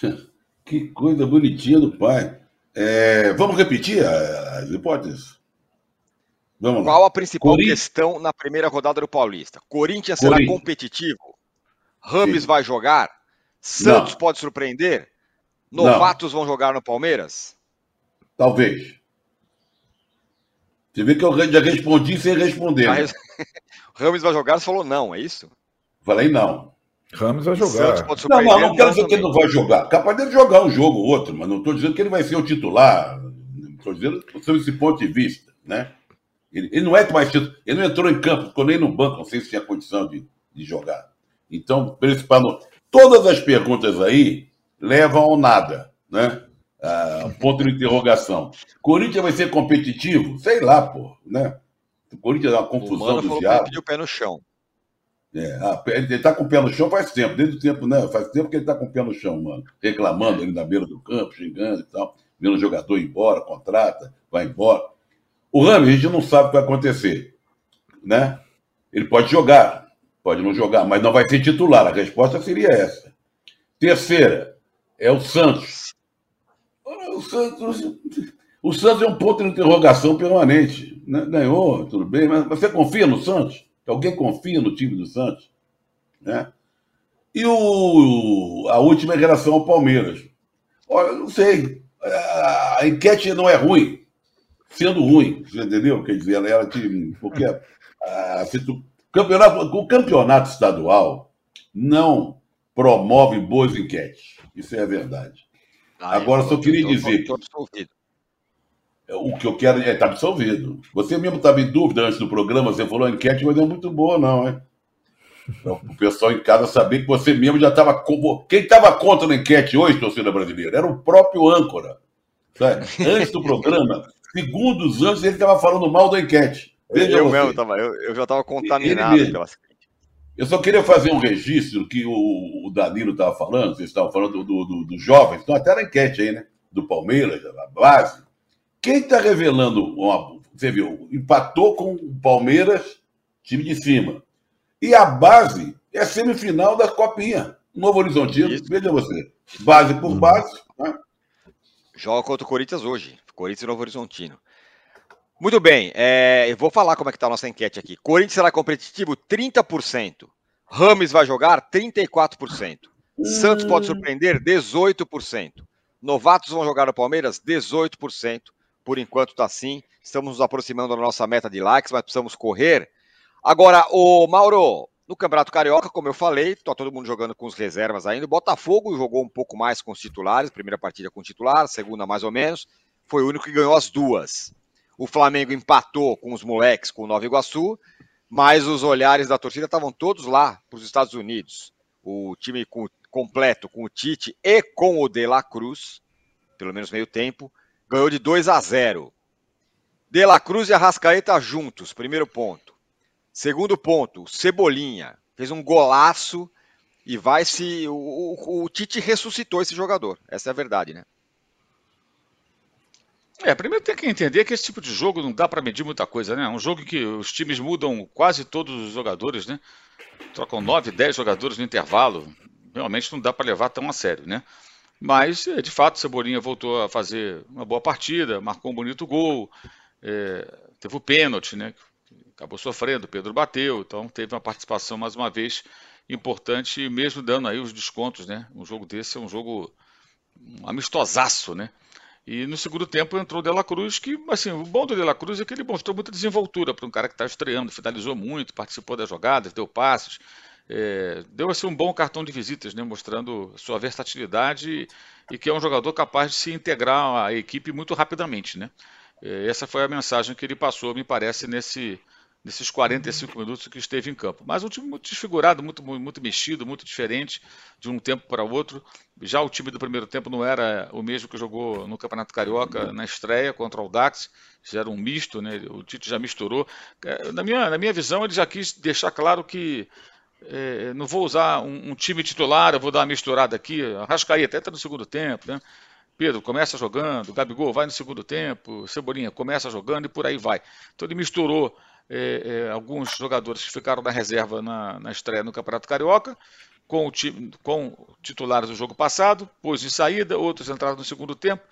Que coisa bonitinha do pai. É, vamos repetir as hipóteses? Vamos Qual lá. a principal questão na primeira rodada do Paulista? Corinthians será competitivo? Rames Sim. vai jogar? Santos Não. pode surpreender? Novatos Não. vão jogar no Palmeiras? Talvez. Você vê que eu já respondi sem responder. Né? Ramos vai jogar, você falou não, é isso? Falei não. Ramos vai jogar. Não, não, não quero dizer que ele não vai jogar. Capaz dele jogar um jogo ou outro, mas não estou dizendo que ele vai ser o titular. Estou dizendo sob esse ponto de vista, né? Ele, ele não é mais titular. Ele não entrou em campo, ficou nem no banco, não sei se tinha condição de, de jogar. Então, principal, todas as perguntas aí levam ao nada, né? Ah, ponto de interrogação. Corinthians vai ser competitivo? Sei lá, pô, né? O Corinthians é uma confusão do diabo. Ele o pé no chão. É, ah, ele tá com o pé no chão faz tempo, desde o tempo, né? Faz tempo que ele tá com o pé no chão, mano. Reclamando ali na beira do campo, xingando e tal. Vendo o jogador ir embora, contrata, vai embora. O Rami, a gente não sabe o que vai acontecer, né? Ele pode jogar, pode não jogar, mas não vai ser titular. A resposta seria essa. Terceira, é o Santos. O Santos, o Santos é um ponto de interrogação permanente. Né? Ganhou, tudo bem, mas você confia no Santos? Alguém confia no time do Santos? Né? E o, a última é em relação ao Palmeiras. Olha, não sei. A enquete não é ruim, sendo ruim, você entendeu? Quer dizer, ela que. Porque campeonato, o campeonato estadual não promove boas enquetes. Isso é a verdade. Ah, Agora, só queria dizer. Que... O que eu quero é estar tá absolvido. Você mesmo estava em dúvida antes do programa, você falou a enquete, mas não é muito boa, não? Então, o pessoal em casa saber que você mesmo já estava. Quem estava contra na enquete hoje, torcida brasileira, era o próprio âncora. Sabe? Antes do programa, segundos antes, ele estava falando mal da enquete. Veja eu, mesmo tava, eu, eu já estava contaminado pelas eu só queria fazer um registro que o, o Danilo estava falando, vocês estavam falando dos do, do, jovens, estão até na enquete aí, né? Do Palmeiras, da base. Quem está revelando, uma, você viu, empatou com o Palmeiras, time de cima. E a base é semifinal da Copinha. Novo Horizontino, Isso. veja você. Base por hum. base. Né? Joga contra o Corinthians hoje. Corinthians e Novo Horizontino. Muito bem, é, eu vou falar como é que está a nossa enquete aqui. Corinthians será competitivo 30%. Rames vai jogar 34%. Santos pode surpreender 18%. Novatos vão jogar no Palmeiras 18%. Por enquanto está assim. Estamos nos aproximando da nossa meta de likes, mas precisamos correr. Agora, o Mauro, no Campeonato Carioca, como eu falei, está todo mundo jogando com os reservas ainda. O Botafogo jogou um pouco mais com os titulares, primeira partida com titular, segunda mais ou menos. Foi o único que ganhou as duas. O Flamengo empatou com os moleques, com o Nova Iguaçu, mas os olhares da torcida estavam todos lá para os Estados Unidos. O time com, completo com o Tite e com o De La Cruz, pelo menos meio tempo, ganhou de 2 a 0. De La Cruz e Arrascaeta juntos, primeiro ponto. Segundo ponto, Cebolinha fez um golaço e vai se. O, o, o Tite ressuscitou esse jogador. Essa é a verdade, né? É, primeiro tem que entender que esse tipo de jogo não dá para medir muita coisa, né? É um jogo que os times mudam quase todos os jogadores, né? Trocam 9, 10 jogadores no intervalo. Realmente não dá para levar tão a sério, né? Mas, é, de fato, Cebolinha voltou a fazer uma boa partida, marcou um bonito gol, é, teve o pênalti, né? Acabou sofrendo, Pedro bateu, então teve uma participação mais uma vez importante, mesmo dando aí os descontos, né? Um jogo desse é um jogo amistosaço, né? E no segundo tempo entrou o De La Cruz, que, assim, o bom do De La Cruz é que ele mostrou muita desenvoltura para um cara que está estreando, finalizou muito, participou das jogadas, deu passes, é, deu assim, um bom cartão de visitas, né, mostrando sua versatilidade e, e que é um jogador capaz de se integrar à equipe muito rapidamente. Né? É, essa foi a mensagem que ele passou, me parece, nesse, nesses 45 minutos que esteve em campo. Mas um time muito desfigurado, muito, muito mexido, muito diferente de um tempo para outro. Já o time do primeiro tempo não era o mesmo que jogou no Campeonato Carioca na estreia contra o Dax, fizeram um misto, né? o Tite já misturou. É, na minha, na minha visão, ele já quis deixar claro que é, não vou usar um, um, time titular, eu vou dar uma misturada aqui. Arrascaí até está no segundo tempo, né? Pedro começa jogando, Gabigol vai no segundo tempo, Cebolinha começa jogando e por aí vai. Então ele misturou é, é, alguns jogadores que ficaram na reserva na, na estreia no Campeonato Carioca, com, o time, com titulares do jogo passado, pôs em saída, outros entraram no segundo tempo,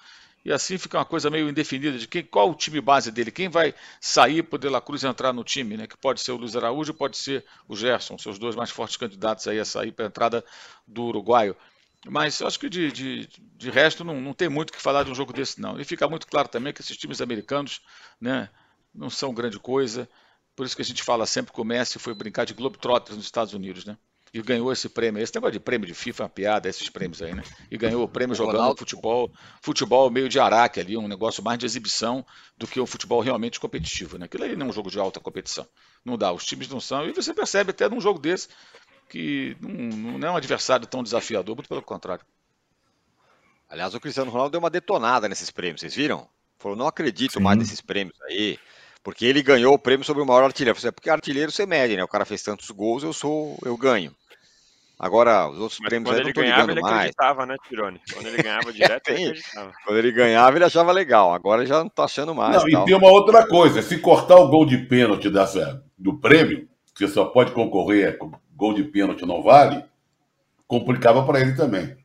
e assim fica uma coisa meio indefinida de quem, qual o time base dele, quem vai sair para o De La Cruz entrar no time, né? Que pode ser o Luiz Araújo, pode ser o Gerson, seus dois mais fortes candidatos aí a sair para a entrada do uruguaio. Mas acho que de, de, de resto não, não tem muito o que falar de um jogo desse, não. E fica muito claro também que esses times americanos, né? Não são grande coisa. Por isso que a gente fala sempre que o Messi foi brincar de Globetrotters nos Estados Unidos, né? E ganhou esse prêmio. Esse negócio de prêmio de FIFA é uma piada, esses prêmios aí, né? E ganhou o prêmio jogando Ronaldo. futebol, futebol meio de araque ali, um negócio mais de exibição do que um futebol realmente competitivo, né? Aquilo aí não é um jogo de alta competição. Não dá, os times não são. E você percebe até num jogo desse que não, não é um adversário tão desafiador, muito pelo contrário. Aliás, o Cristiano Ronaldo deu uma detonada nesses prêmios, vocês viram? Falou, não acredito Sim. mais nesses prêmios aí. Porque ele ganhou o prêmio sobre o maior artilheiro. Falei, é porque artilheiro você mede, né? O cara fez tantos gols, eu sou, eu ganho. Agora, os outros Mas prêmios aí não estão ligando ele mais. acreditava, né, Tirone? Quando ele ganhava direto, ele acreditava. Quando ele ganhava, ele achava legal. Agora já não tá achando mais. Não, e tem uma outra coisa. Se cortar o gol de pênalti dessa, do prêmio, que só pode concorrer com gol de pênalti não vale, complicava para ele também.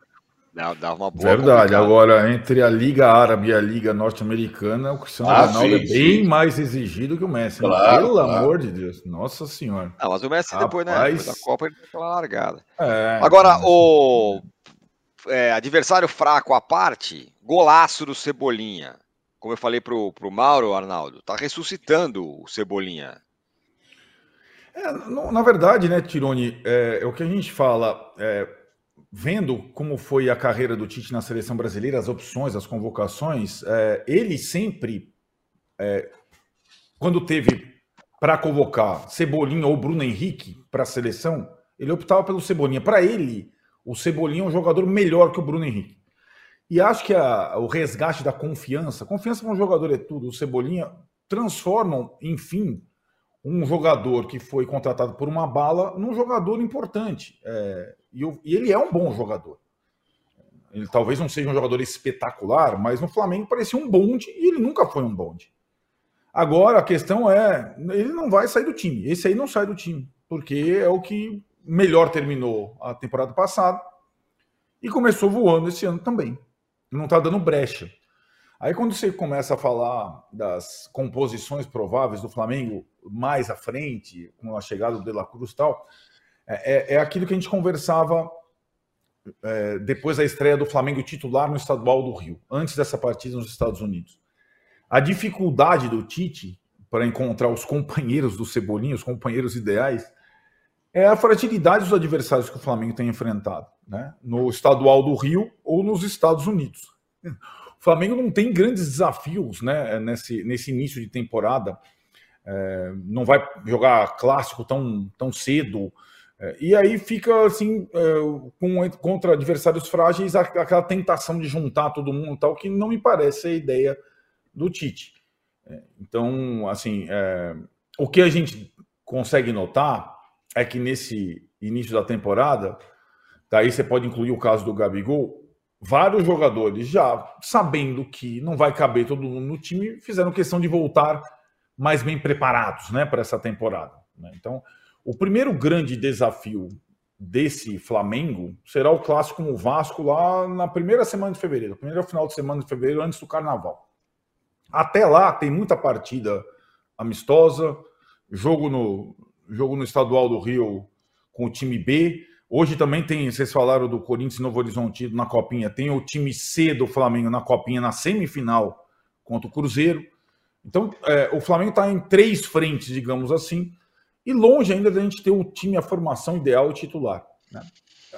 Dá, uma boa Verdade. Complicada. Agora, entre a Liga Árabe e a Liga Norte-Americana, o Cristiano ah, Ronaldo sim, é bem sim. mais exigido que o Messi. Claro, Pelo claro. amor de Deus. Nossa Senhora. Não, mas o Messi depois, né, depois da Copa ele deu aquela largada. É, Agora, o é, adversário fraco à parte, golaço do Cebolinha. Como eu falei pro, pro Mauro, Arnaldo, tá ressuscitando o Cebolinha. É, na verdade, né, Tirone, é, é, o que a gente fala, é, vendo como foi a carreira do Tite na seleção brasileira, as opções, as convocações, é, ele sempre, é, quando teve para convocar Cebolinha ou Bruno Henrique para a seleção, ele optava pelo Cebolinha. Para ele, o Cebolinha é um jogador melhor que o Bruno Henrique. E acho que a, o resgate da confiança, confiança com o jogador é tudo, o Cebolinha transformam, enfim, um jogador que foi contratado por uma bala num jogador importante. É, e, e, ele é um bom jogador. Ele talvez não seja um jogador espetacular, mas no Flamengo parecia um bonde e ele nunca foi um bonde. Agora a questão é, ele não vai sair do time. Esse aí não sai do time, porque é o que melhor terminou a temporada passada e começou voando esse ano também. Não está dando brecha. Aí quando você começa a falar das composições prováveis do Flamengo mais à frente, com a chegada do De La Cruz tal, é, é, é aquilo que a gente conversava é, depois da estreia do Flamengo titular no estadual do Rio, antes dessa partida nos Estados Unidos. A dificuldade do Tite para encontrar os companheiros do Cebolinha, os companheiros ideais, é a fragilidade dos adversários que o Flamengo tem enfrentado, né? no estadual do Rio ou nos Estados Unidos. O Flamengo não tem grandes desafios né, nesse, nesse início de temporada, é, não vai jogar clássico tão, tão cedo, é, e aí fica assim, é, com, contra adversários frágeis, aquela tentação de juntar todo mundo tal, que não me parece a ideia do Tite. É, então, assim, é, o que a gente consegue notar é que nesse início da temporada, daí você pode incluir o caso do Gabigol, vários jogadores já sabendo que não vai caber todo mundo no time, fizeram questão de voltar mais bem preparados né, para essa temporada. Né? Então, o primeiro grande desafio desse Flamengo será o clássico com o Vasco lá na primeira semana de fevereiro, primeiro final de semana de fevereiro, antes do carnaval. Até lá tem muita partida amistosa, jogo no, jogo no estadual do Rio com o time B. Hoje também tem, vocês falaram do Corinthians Novo Horizonte na Copinha, tem o time C do Flamengo na Copinha na semifinal contra o Cruzeiro. Então, é, o Flamengo está em três frentes, digamos assim, e longe ainda da gente ter o time, a formação ideal e titular. Né?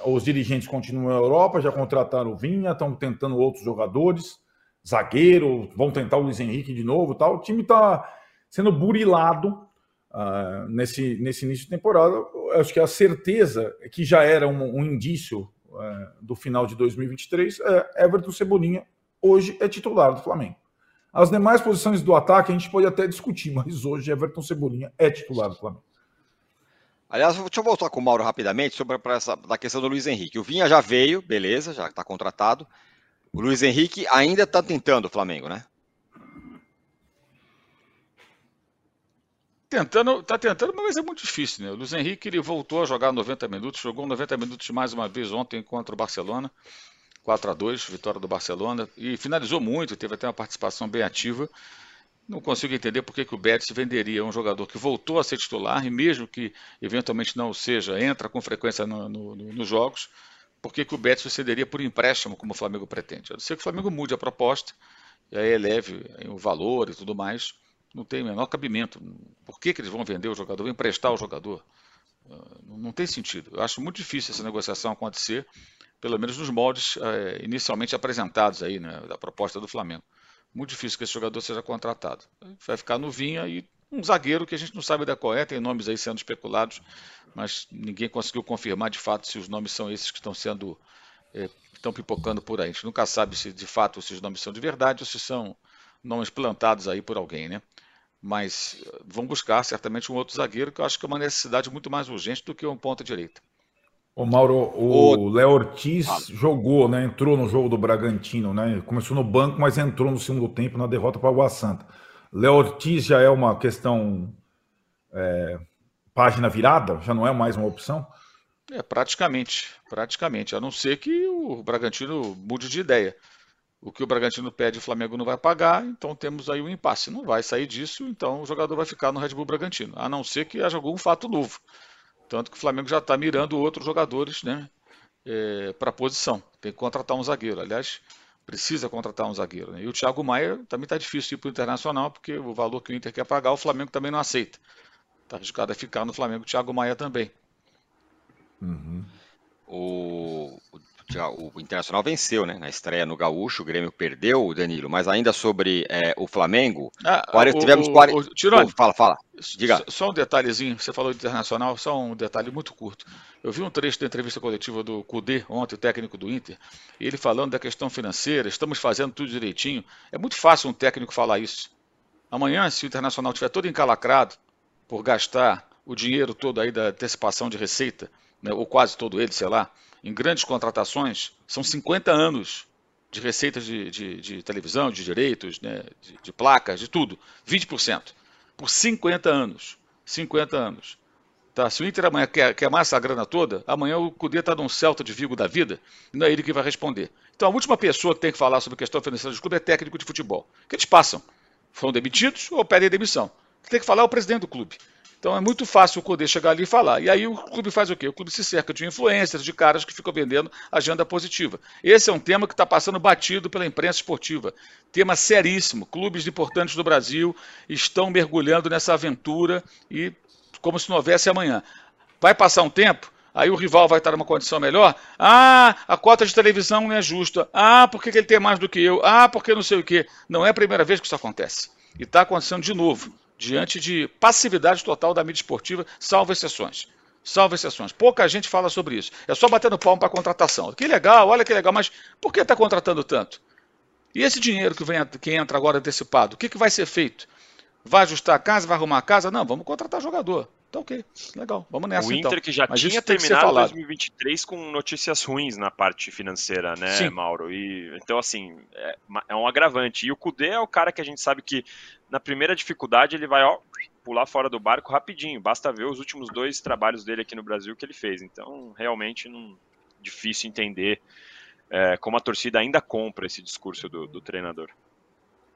Os dirigentes continuam na Europa, já contrataram o Vinha, estão tentando outros jogadores, zagueiro, vão tentar o Luiz Henrique de novo tal. O time está sendo burilado uh, nesse, nesse início de temporada. Acho que a certeza que já era um, um indício uh, do final de 2023 é Everton Cebolinha hoje é titular do Flamengo. As demais posições do ataque a gente pode até discutir, mas hoje Everton Cebolinha é titular do Flamengo. Aliás, deixa eu voltar com o Mauro rapidamente sobre essa da questão do Luiz Henrique. O Vinha já veio, beleza, já está contratado. O Luiz Henrique ainda está tentando o Flamengo, né? Tentando, tá tentando, mas é muito difícil, né? O Luiz Henrique ele voltou a jogar 90 minutos, jogou 90 minutos mais uma vez ontem contra o Barcelona, 4 a 2 vitória do Barcelona, e finalizou muito, teve até uma participação bem ativa. Não consigo entender por que, que o Betis venderia um jogador que voltou a ser titular e mesmo que eventualmente não seja, entra com frequência no, no, no, nos jogos, por que, que o Betis cederia por empréstimo como o Flamengo pretende? A não ser que o Flamengo mude a proposta e aí eleve o valor e tudo mais, não tem o menor cabimento. Por que, que eles vão vender o jogador, vão emprestar o jogador? Ah, não tem sentido. Eu acho muito difícil essa negociação acontecer, pelo menos nos moldes é, inicialmente apresentados aí, né, da proposta do Flamengo muito difícil que esse jogador seja contratado. Vai ficar no Vinha e um zagueiro que a gente não sabe da qual é, tem nomes aí sendo especulados, mas ninguém conseguiu confirmar de fato se os nomes são esses que estão sendo é, estão pipocando por aí. A gente nunca sabe se de fato esses nomes são de verdade ou se são nomes plantados aí por alguém, né? Mas vão buscar certamente um outro zagueiro que eu acho que é uma necessidade muito mais urgente do que um ponta direita. O Mauro, o Léo Ortiz ah. jogou, né? Entrou no jogo do Bragantino, né? Começou no banco, mas entrou no segundo tempo na derrota para o Água Santa. Léo Ortiz já é uma questão é, página virada, já não é mais uma opção? É, praticamente, praticamente, a não ser que o Bragantino mude de ideia. O que o Bragantino pede, o Flamengo não vai pagar, então temos aí um impasse. Não vai sair disso, então o jogador vai ficar no Red Bull Bragantino, a não ser que haja algum fato novo. Tanto que o Flamengo já está mirando outros jogadores né, é, para a posição. Tem que contratar um zagueiro. Aliás, precisa contratar um zagueiro. Né? E o Thiago Maia também está difícil ir para o Internacional, porque o valor que o Inter quer pagar, o Flamengo também não aceita. Está arriscado a ficar no Flamengo o Thiago Maia também. Uhum. O, o Internacional venceu, né? Na estreia no Gaúcho, o Grêmio perdeu, o Danilo, mas ainda sobre é, o Flamengo. Ah, o, tivemos 40. O, Tirone, fala, fala. Diga. Só, um detalhezinho, você falou de Internacional, só um detalhe muito curto. Eu vi um trecho da entrevista coletiva do Cudê, ontem, o técnico do Inter, e ele falando da questão financeira, estamos fazendo tudo direitinho. É muito fácil um técnico falar isso. Amanhã, se o Internacional estiver todo encalacrado por gastar o dinheiro todo aí da antecipação de receita, né, ou quase todo ele, sei lá, em grandes contratações, são 50 anos de receitas de, de, de televisão, de direitos, né, de, de, placas, de tudo. 20%. Por 50 anos. 50 anos. Tá? Se o Inter amanhã quer, quer essa grana toda, amanhã o Cudê está num Celta de Vigo da vida, e não é ele que vai responder. Então a última pessoa que tem que falar sobre a questão financeira do clube é técnico de futebol. Que eles passam? Foram demitidos ou pedem demissão? tem que falar é o presidente do clube. Então é muito fácil o Codê chegar ali e falar. E aí o clube faz o quê? O clube se cerca de influências, de caras que ficam vendendo agenda positiva. Esse é um tema que está passando batido pela imprensa esportiva. Tema seríssimo. Clubes importantes do Brasil estão mergulhando nessa aventura e como se não houvesse amanhã. Vai passar um tempo, aí o rival vai estar numa condição melhor. Ah, a cota de televisão não é justa. Ah, por que ele tem mais do que eu? Ah, porque não sei o quê. Não é a primeira vez que isso acontece. E está acontecendo de novo diante de passividade total da mídia esportiva, salvo exceções. Salvo exceções. Pouca gente fala sobre isso. É só batendo palmo para contratação. Que legal, olha que legal, mas por que está contratando tanto? E esse dinheiro que, vem, que entra agora antecipado, o que, que vai ser feito? Vai ajustar a casa, vai arrumar a casa? Não, vamos contratar jogador. Tá ok, legal, vamos nessa O então. Inter que já Mas tinha terminado falado. 2023 com notícias ruins na parte financeira, né, Sim. Mauro? E, então, assim, é, é um agravante. E o Kudê é o cara que a gente sabe que na primeira dificuldade ele vai, ó, pular fora do barco rapidinho. Basta ver os últimos dois trabalhos dele aqui no Brasil que ele fez. Então, realmente, não, difícil entender é, como a torcida ainda compra esse discurso do, do treinador.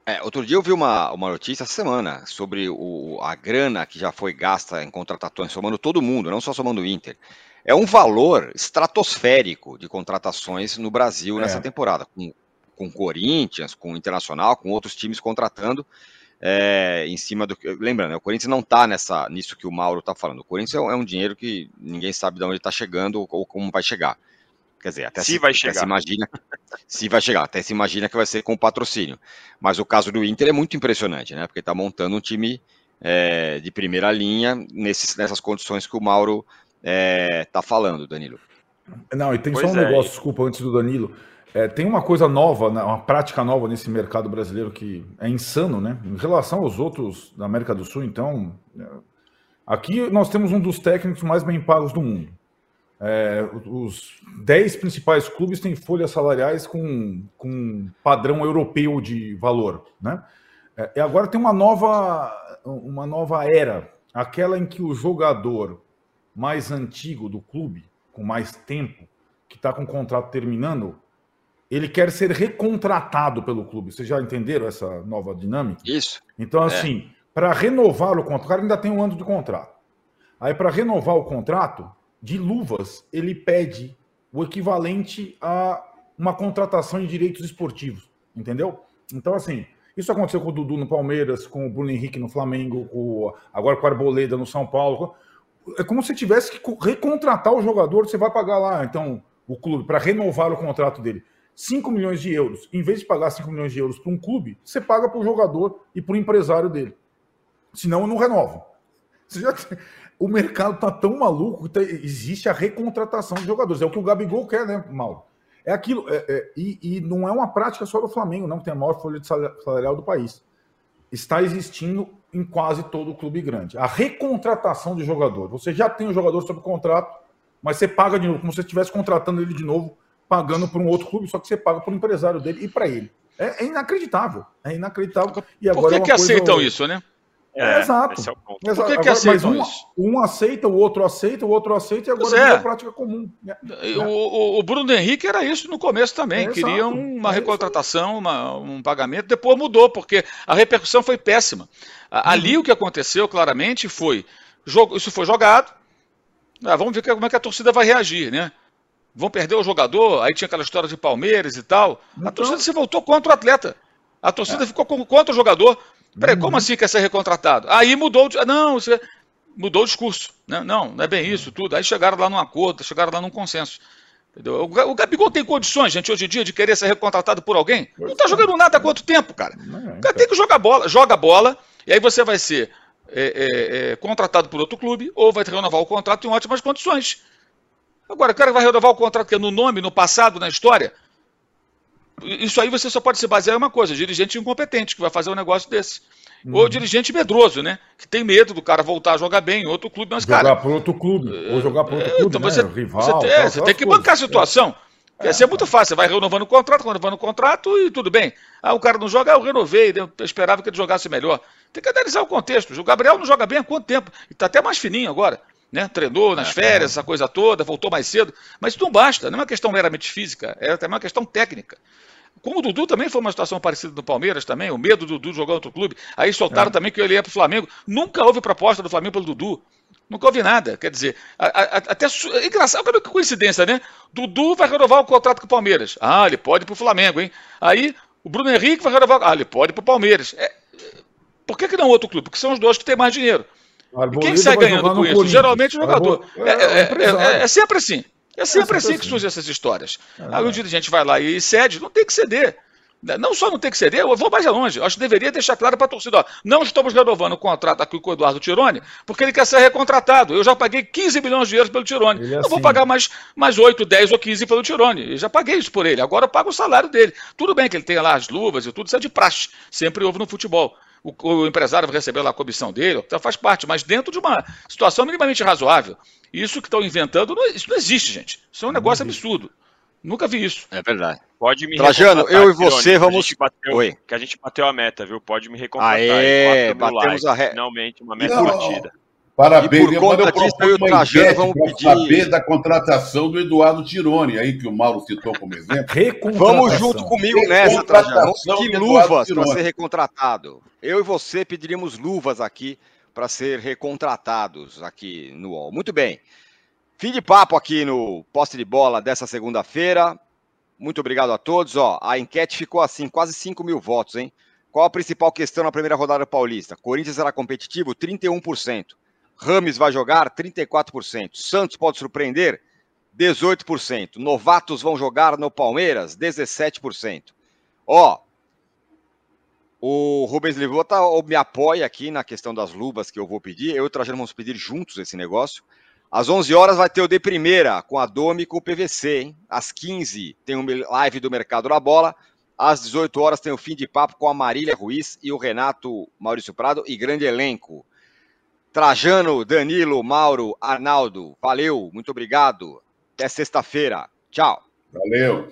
É, outro dia eu vi uma, uma notícia essa semana sobre o, a grana que já foi gasta em contratações, somando todo mundo, não só somando o Inter. É um valor estratosférico de contratações no Brasil nessa É. temporada, com, com Corinthians, com o Internacional, com outros times contratando é, em cima do que. Lembrando, né, o Corinthians não está nessa, nisso que o Mauro está falando. O Corinthians é um, é um dinheiro que ninguém sabe de onde está chegando ou, ou como vai chegar. Quer dizer, até Se vai até chegar. se imagina se vai chegar, até se imagina que vai ser com patrocínio. Mas o caso do Inter é muito impressionante, né? Porque está montando um time é, de primeira linha nesses, nessas condições que o Mauro está falando, Danilo. Não, e tem Pois só um é, negócio, desculpa, antes do Danilo. É, tem uma coisa nova, né, uma prática nova nesse mercado brasileiro que é insano, né? Em relação aos outros da América do Sul, então. é, Aqui nós temos um dos técnicos mais bem pagos do mundo. É, os 10 principais clubes têm folhas salariais com, com padrão europeu de valor, né? É, e agora tem uma nova, uma nova era, aquela em que o jogador mais antigo do clube, com mais tempo, que está com o contrato terminando, ele quer ser recontratado pelo clube. Vocês já entenderam essa nova dinâmica? Isso. Então, É. assim, para renovar o contrato, o cara ainda tem um ano de contrato. Aí, para renovar o contrato, de luvas, ele pede o equivalente a uma contratação de direitos esportivos. Entendeu? Então, assim, isso aconteceu com o Dudu no Palmeiras, com o Bruno Henrique no Flamengo, com agora com o Arboleda no São Paulo. É como se tivesse que co- recontratar o jogador, você vai pagar lá, então, o clube, para renovar o contrato dele. 5 milhões de euros. Em vez de pagar 5 milhões de euros para um clube, você paga para o jogador e para o empresário dele. Senão, não renova. Você já O mercado está tão maluco que tá- existe a recontratação de jogadores. É o que o Gabigol quer, né, Mauro? É aquilo. é- é- e, e não é uma prática só do Flamengo, não, que tem a maior folha de sal- salarial do país. Está existindo em quase todo o clube grande. A recontratação de jogador. Você já tem o jogador sob contrato, mas você paga de novo, como se você estivesse contratando ele de novo, pagando para um outro clube, só que você paga para o empresário dele e para ele. É, é inacreditável. É inacreditável. E agora Por que, é que coisa- aceitam isso, né? É, exato. Esse é o ponto. Exato. Por que que Agora, aceitam mas um, isso? um aceita, o outro aceita, o outro aceita, e agora é. virou prática comum. né? O, o- Bruno Henrique era isso no começo também. É, Queria uma É recontratação, uma- um pagamento. Depois mudou, porque a repercussão foi péssima. A- Ali o que aconteceu claramente foi: jogo, isso foi jogado. Ah, vamos ver como é que a torcida vai reagir, né? Vão perder o jogador, aí tinha aquela história de Palmeiras e tal. A Então- torcida se voltou contra o atleta. A torcida ficou com- contra o jogador. Peraí, como assim quer ser recontratado? Aí mudou, não, você mudou o discurso. Né? Não, não é bem isso, tudo. Aí chegaram lá num acordo, chegaram lá num consenso. Entendeu? O Ga- o Gabigol tem condições, gente, hoje em dia, de querer ser recontratado por alguém? Não tá jogando nada há quanto tempo, cara? O cara tem que jogar bola, joga bola, e aí você vai ser é, é, é, contratado por outro clube, ou vai renovar o contrato em ótimas condições. Agora, o cara vai renovar o contrato que é no nome, no passado, na história. Isso aí você só pode se basear em uma coisa: dirigente incompetente que vai fazer um negócio desse. Uhum. Ou dirigente medroso, né? Que tem medo do cara voltar a jogar bem em outro clube, mas, Jogar cara. para outro clube. Ou jogar para outro é, clube, então né? você, Rival. você, tem, é, você tem que coisas. bancar a situação. Porque assim é muito fácil, você vai renovando o contrato, renovando o contrato e tudo bem. Ah, o cara não joga, ah, eu renovei, eu esperava que ele jogasse melhor. Tem que analisar o contexto. O Gabriel não joga bem há quanto tempo? E tá até mais fininho agora. Né? Treinou nas férias, essa coisa toda, voltou mais cedo. Mas isso não basta, não é uma questão meramente física, é também uma questão técnica. Com o Dudu também foi uma situação parecida no Palmeiras também, o medo do Dudu jogar outro clube. Aí soltaram também que ele ia para o Flamengo. Nunca houve proposta do Flamengo pelo Dudu. Nunca houve nada. Quer dizer, a- a- até é engraçado, olha que coincidência, né? Dudu vai renovar o contrato com o Palmeiras. Ah, ele pode ir para o Flamengo, hein? Aí o Bruno Henrique vai renovar. Ah, ele pode ir para o Palmeiras. É, por que, que não outro clube? Porque são os dois que têm mais dinheiro. E quem sai ganhando com isso? Geralmente o jogador. Arbol- É, é- é- é- é sempre assim. É sempre assim que surgem essas histórias. Aí o dirigente vai lá e cede, não tem que ceder. Não só não tem que ceder, eu vou mais longe. Acho que deveria deixar claro para a torcida: ó, não estamos renovando o contrato aqui com o Eduardo Tironi, porque ele quer ser recontratado. Eu já paguei 15 milhões de euros pelo. Ele é não vou assim. pagar mais, mais 8, 10 ou 15 pelo Tironi. Eu já paguei isso por ele. Agora eu pago o salário dele. Tudo bem que ele tenha lá as luvas e tudo, isso é de praxe. Sempre houve no futebol. O, o empresário vai receber lá a comissão dele, então faz parte, mas dentro de uma situação minimamente razoável. Isso que estão inventando, não, isso não existe, gente. Isso é um negócio absurdo. Nunca vi isso. É verdade. Pode me Trajano, eu e você vamos. Que a, bateu, Oi. que a gente bateu a meta, viu? Pode me recontratar. Aê, Em 4 mil batemos likes, a re- Finalmente, uma meta Não, batida. Parabéns. E por conta eu disso, eu e o uma Trajano enquete vamos pedir- saber da contratação do Eduardo Tironi, aí que o Mauro citou como exemplo. Vamos junto comigo nessa, Trajano. Eduardo luvas para ser recontratado. Eu e você pediríamos luvas aqui para ser recontratados aqui no UOL. Muito bem. Fim de papo aqui no poste de bola dessa segunda-feira. Muito obrigado a todos. Ó, a enquete ficou assim, quase 5 mil votos, hein? Qual a principal questão na primeira rodada paulista? Corinthians será competitivo? 31%. Rames vai jogar? 34%. Santos pode surpreender? 18%. Novatos vão jogar no Palmeiras? 17%. Ó, o Rubens ó, me apoia aqui na questão das luvas que eu vou pedir. Eu e o Trajano vamos pedir juntos esse negócio. Às 11 horas vai ter o de primeira com a Domi e com o PVC, hein? Às 15 tem um live do Mercado da Bola. Às 18 horas tem o fim de papo com a Marília Ruiz e o Renato Maurício Prado e grande elenco. Trajano, Danilo, Mauro, Arnaldo, valeu, muito obrigado. Até sexta-feira. Tchau. Valeu.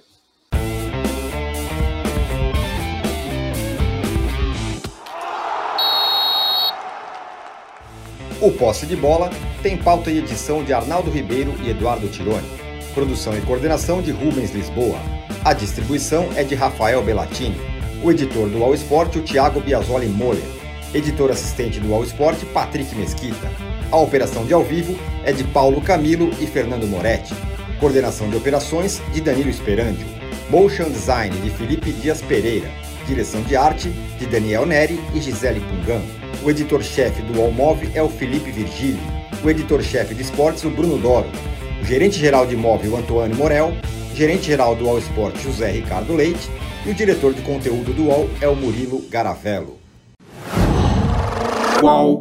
O Posse de Bola tem pauta e edição de Arnaldo Ribeiro e Eduardo Tironi. Produção e coordenação de Rubens Lisboa. A distribuição é de Rafael Bellatini. O editor do All Sport, o Thiago Biasoli Moller. Editor assistente do All Sport, Patrick Mesquita. A operação de ao vivo é de Paulo Camilo e Fernando Moretti. Coordenação de operações de Danilo Esperandio. Motion Design de Felipe Dias Pereira. Direção de arte de Daniel Neri e Gisele Pungan. O editor-chefe do Allmove é o Felipe Virgílio. O editor-chefe de esportes, o Bruno Doro. O gerente-geral de imóvel, Antônio Morel. Gerente-geral do All Sport, José Ricardo Leite. E o diretor de conteúdo do UOL é o Murilo Garavello. Qual?